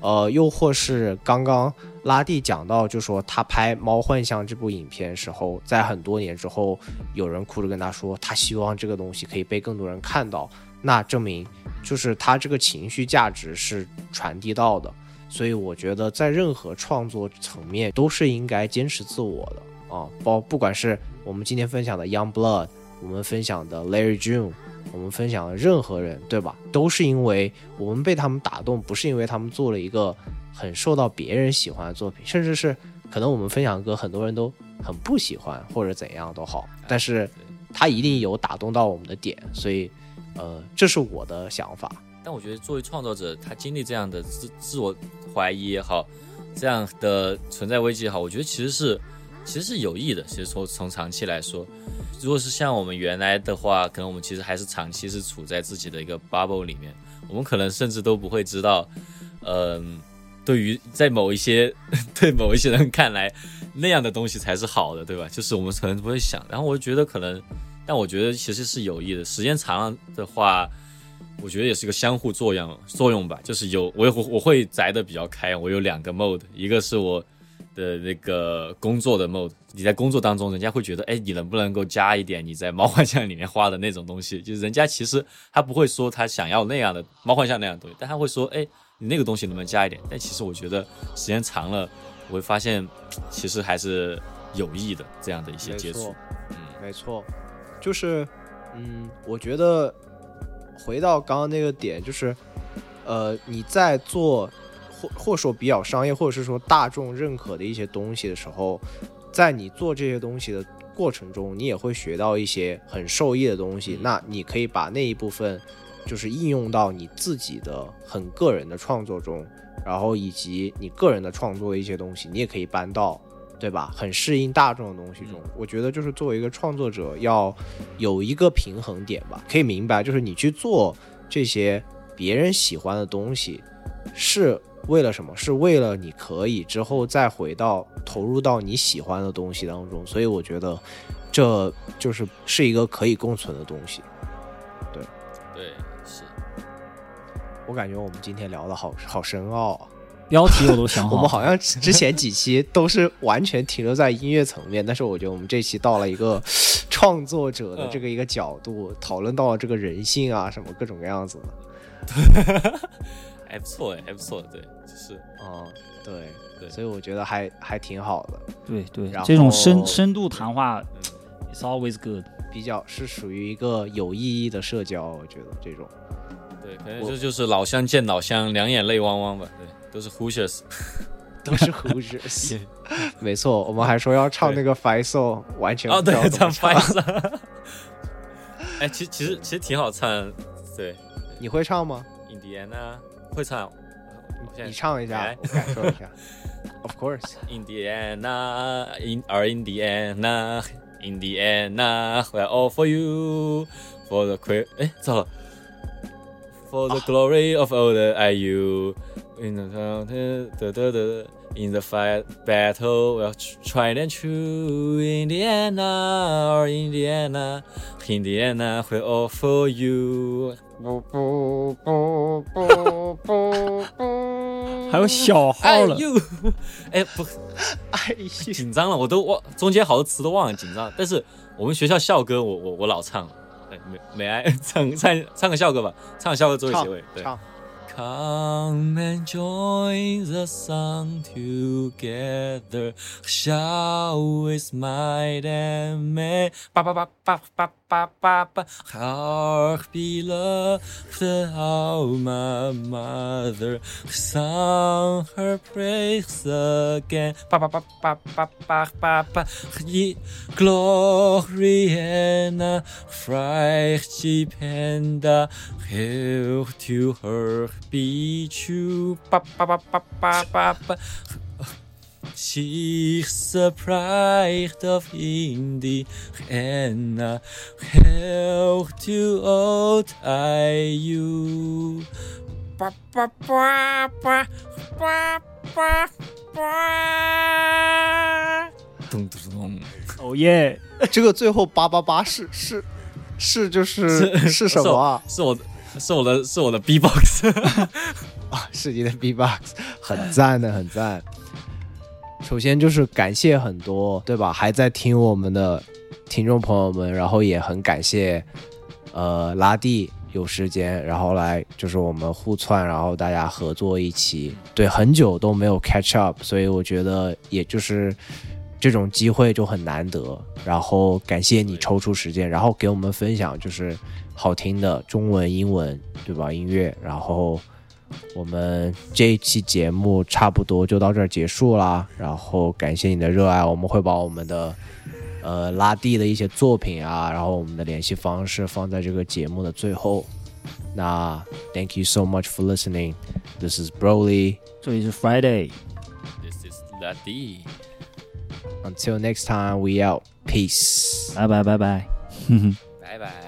B: 呃，又或是刚刚拉蒂讲到，就说他拍《猫幻象》这部影片时候，在很多年之后，有人哭着跟他说，他希望这个东西可以被更多人看到，那证明就是他这个情绪价值是传递到的。所以我觉得在任何创作层面都是应该坚持自我的啊，包不管是我们今天分享的 Young Blood，我们分享的 Larry June，我们分享的任何人，对吧？都是因为我们被他们打动，不是因为他们做了一个很受到别人喜欢的作品，甚至是可能我们分享的歌很多人都很不喜欢或者怎样都好，但是他一定有打动到我们的点，所以呃，这是我的想法。
C: 但我觉得作为创作者，他经历这样的自自我怀疑也好，这样的存在危机也好，我觉得其实是其实是有益的。其实从从长期来说，如果是像我们原来的话，可能我们其实还是长期是处在自己的一个 bubble 里面，我们可能甚至都不会知道，嗯、对于在某一些 对某一些人看来，那样的东西才是好的，对吧？就是我们可能不会想。然后我觉得可能，但我觉得其实是有益的。时间长了的话。我觉得也是个相互作用作用吧，就是有我我我会宅的比较开，我有两个 mode，一个是我的那个工作的 mode，你在工作当中，人家会觉得，哎，你能不能够加一点你在猫幻象里面画的那种东西？就是人家其实他不会说他想要那样的猫幻象那样的东西，但他会说，哎，你那个东西能不能加一点？但其实我觉得时间长了，我会发现其实还是有益的这样的一些接触。
B: 嗯，没错，就是嗯，我觉得。回到刚刚那个点，就是，呃，你在做或或说比较商业，或者是说大众认可的一些东西的时候，在你做这些东西的过程中，你也会学到一些很受益的东西。那你可以把那一部分，就是应用到你自己的很个人的创作中，然后以及你个人的创作的一些东西，你也可以搬到。对吧？很适应大众的东西中，我觉得就是作为一个创作者，要有一个平衡点吧。可以明白，就是你去做这些别人喜欢的东西，是为了什么？是为了你可以之后再回到投入到你喜欢的东西当中。所以我觉得，这就是是一个可以共存的东西。对，
C: 对，是。
B: 我感觉我们今天聊的好好深奥啊。
D: 标题我都想好，
B: 我们好像之前几期都是完全停留在音乐层面，但是我觉得我们这期到了一个创作者的这个一个角度，讨论到了这个人性啊，什么各种各样子。
C: 的，还不错哎，还不错，对，就是。
B: 啊，对对，所以我觉得还还挺好的，
D: 对对，这种深深度谈话，it's always good，
B: 比较是属于一个有意义的社交，我觉得这种，
C: 对，可能这就是老乡见老乡，两眼泪汪汪吧，对。都是 Hoosiers，
B: 都是 Hoosiers，没错。我们还说要唱那个 Five Soul，完全
C: 哦，对，唱 Five Soul。哎，其实其实其实挺好唱，对。
B: 你会唱吗
C: ？Indiana 会唱，
B: 你唱一下，感受一下。Of course。
C: Indiana，in our Indiana，Indiana，we're all for you，for the queer。哎，糟了。For the glory of all the IU。In the da, da, da, in the fight battle, we'll try and true Indiana or Indiana, Indiana will all for you.
D: 还有小号了，
C: 哎不，哎紧张了，我都忘中间好多词都忘了，紧张。但是我们学校校歌，我我我老唱，哎美美爱唱唱唱个校歌吧，唱个校歌作为结尾，对。Come and join the song together. Shall we smile and may. Ba ba ba ba ba ba ba ba. Our beloved, alma mother, sung her praise again. Ba ba ba ba ba ba ba ba. Glory and fried sheep and hill to her. Be true. Ba, ba, ba, ba, ba, ba, ba. She's surprised of Indiana. Hail to old IU. Ba, ba, ba, ba, ba, ba, ba. 咚咚咚！
D: 哦耶！
B: 这个最后八八八是是是就是是什么啊？
C: 是我是我的是我的 B box
B: 啊，是你的 B box，很赞的，很赞。首先就是感谢很多，对吧？还在听我们的听众朋友们，然后也很感谢呃拉蒂有时间，然后来就是我们互窜，然后大家合作一起。对，很久都没有 catch up，所以我觉得也就是这种机会就很难得。然后感谢你抽出时间，然后给我们分享就是好听的中文、英文，对吧？音乐。然后我们这一期节目差不多就到这儿结束啦。然后感谢你的热爱，我们会把我们的。呃，拉蒂的一些作品啊，然后我们的联系方式放在这个节目的最后。那 Thank you so much for listening. This is Broly.
D: 这里是 Friday.
C: This is La D.
B: Until next time, we out. Peace.
D: 拜拜拜拜。
C: 拜拜。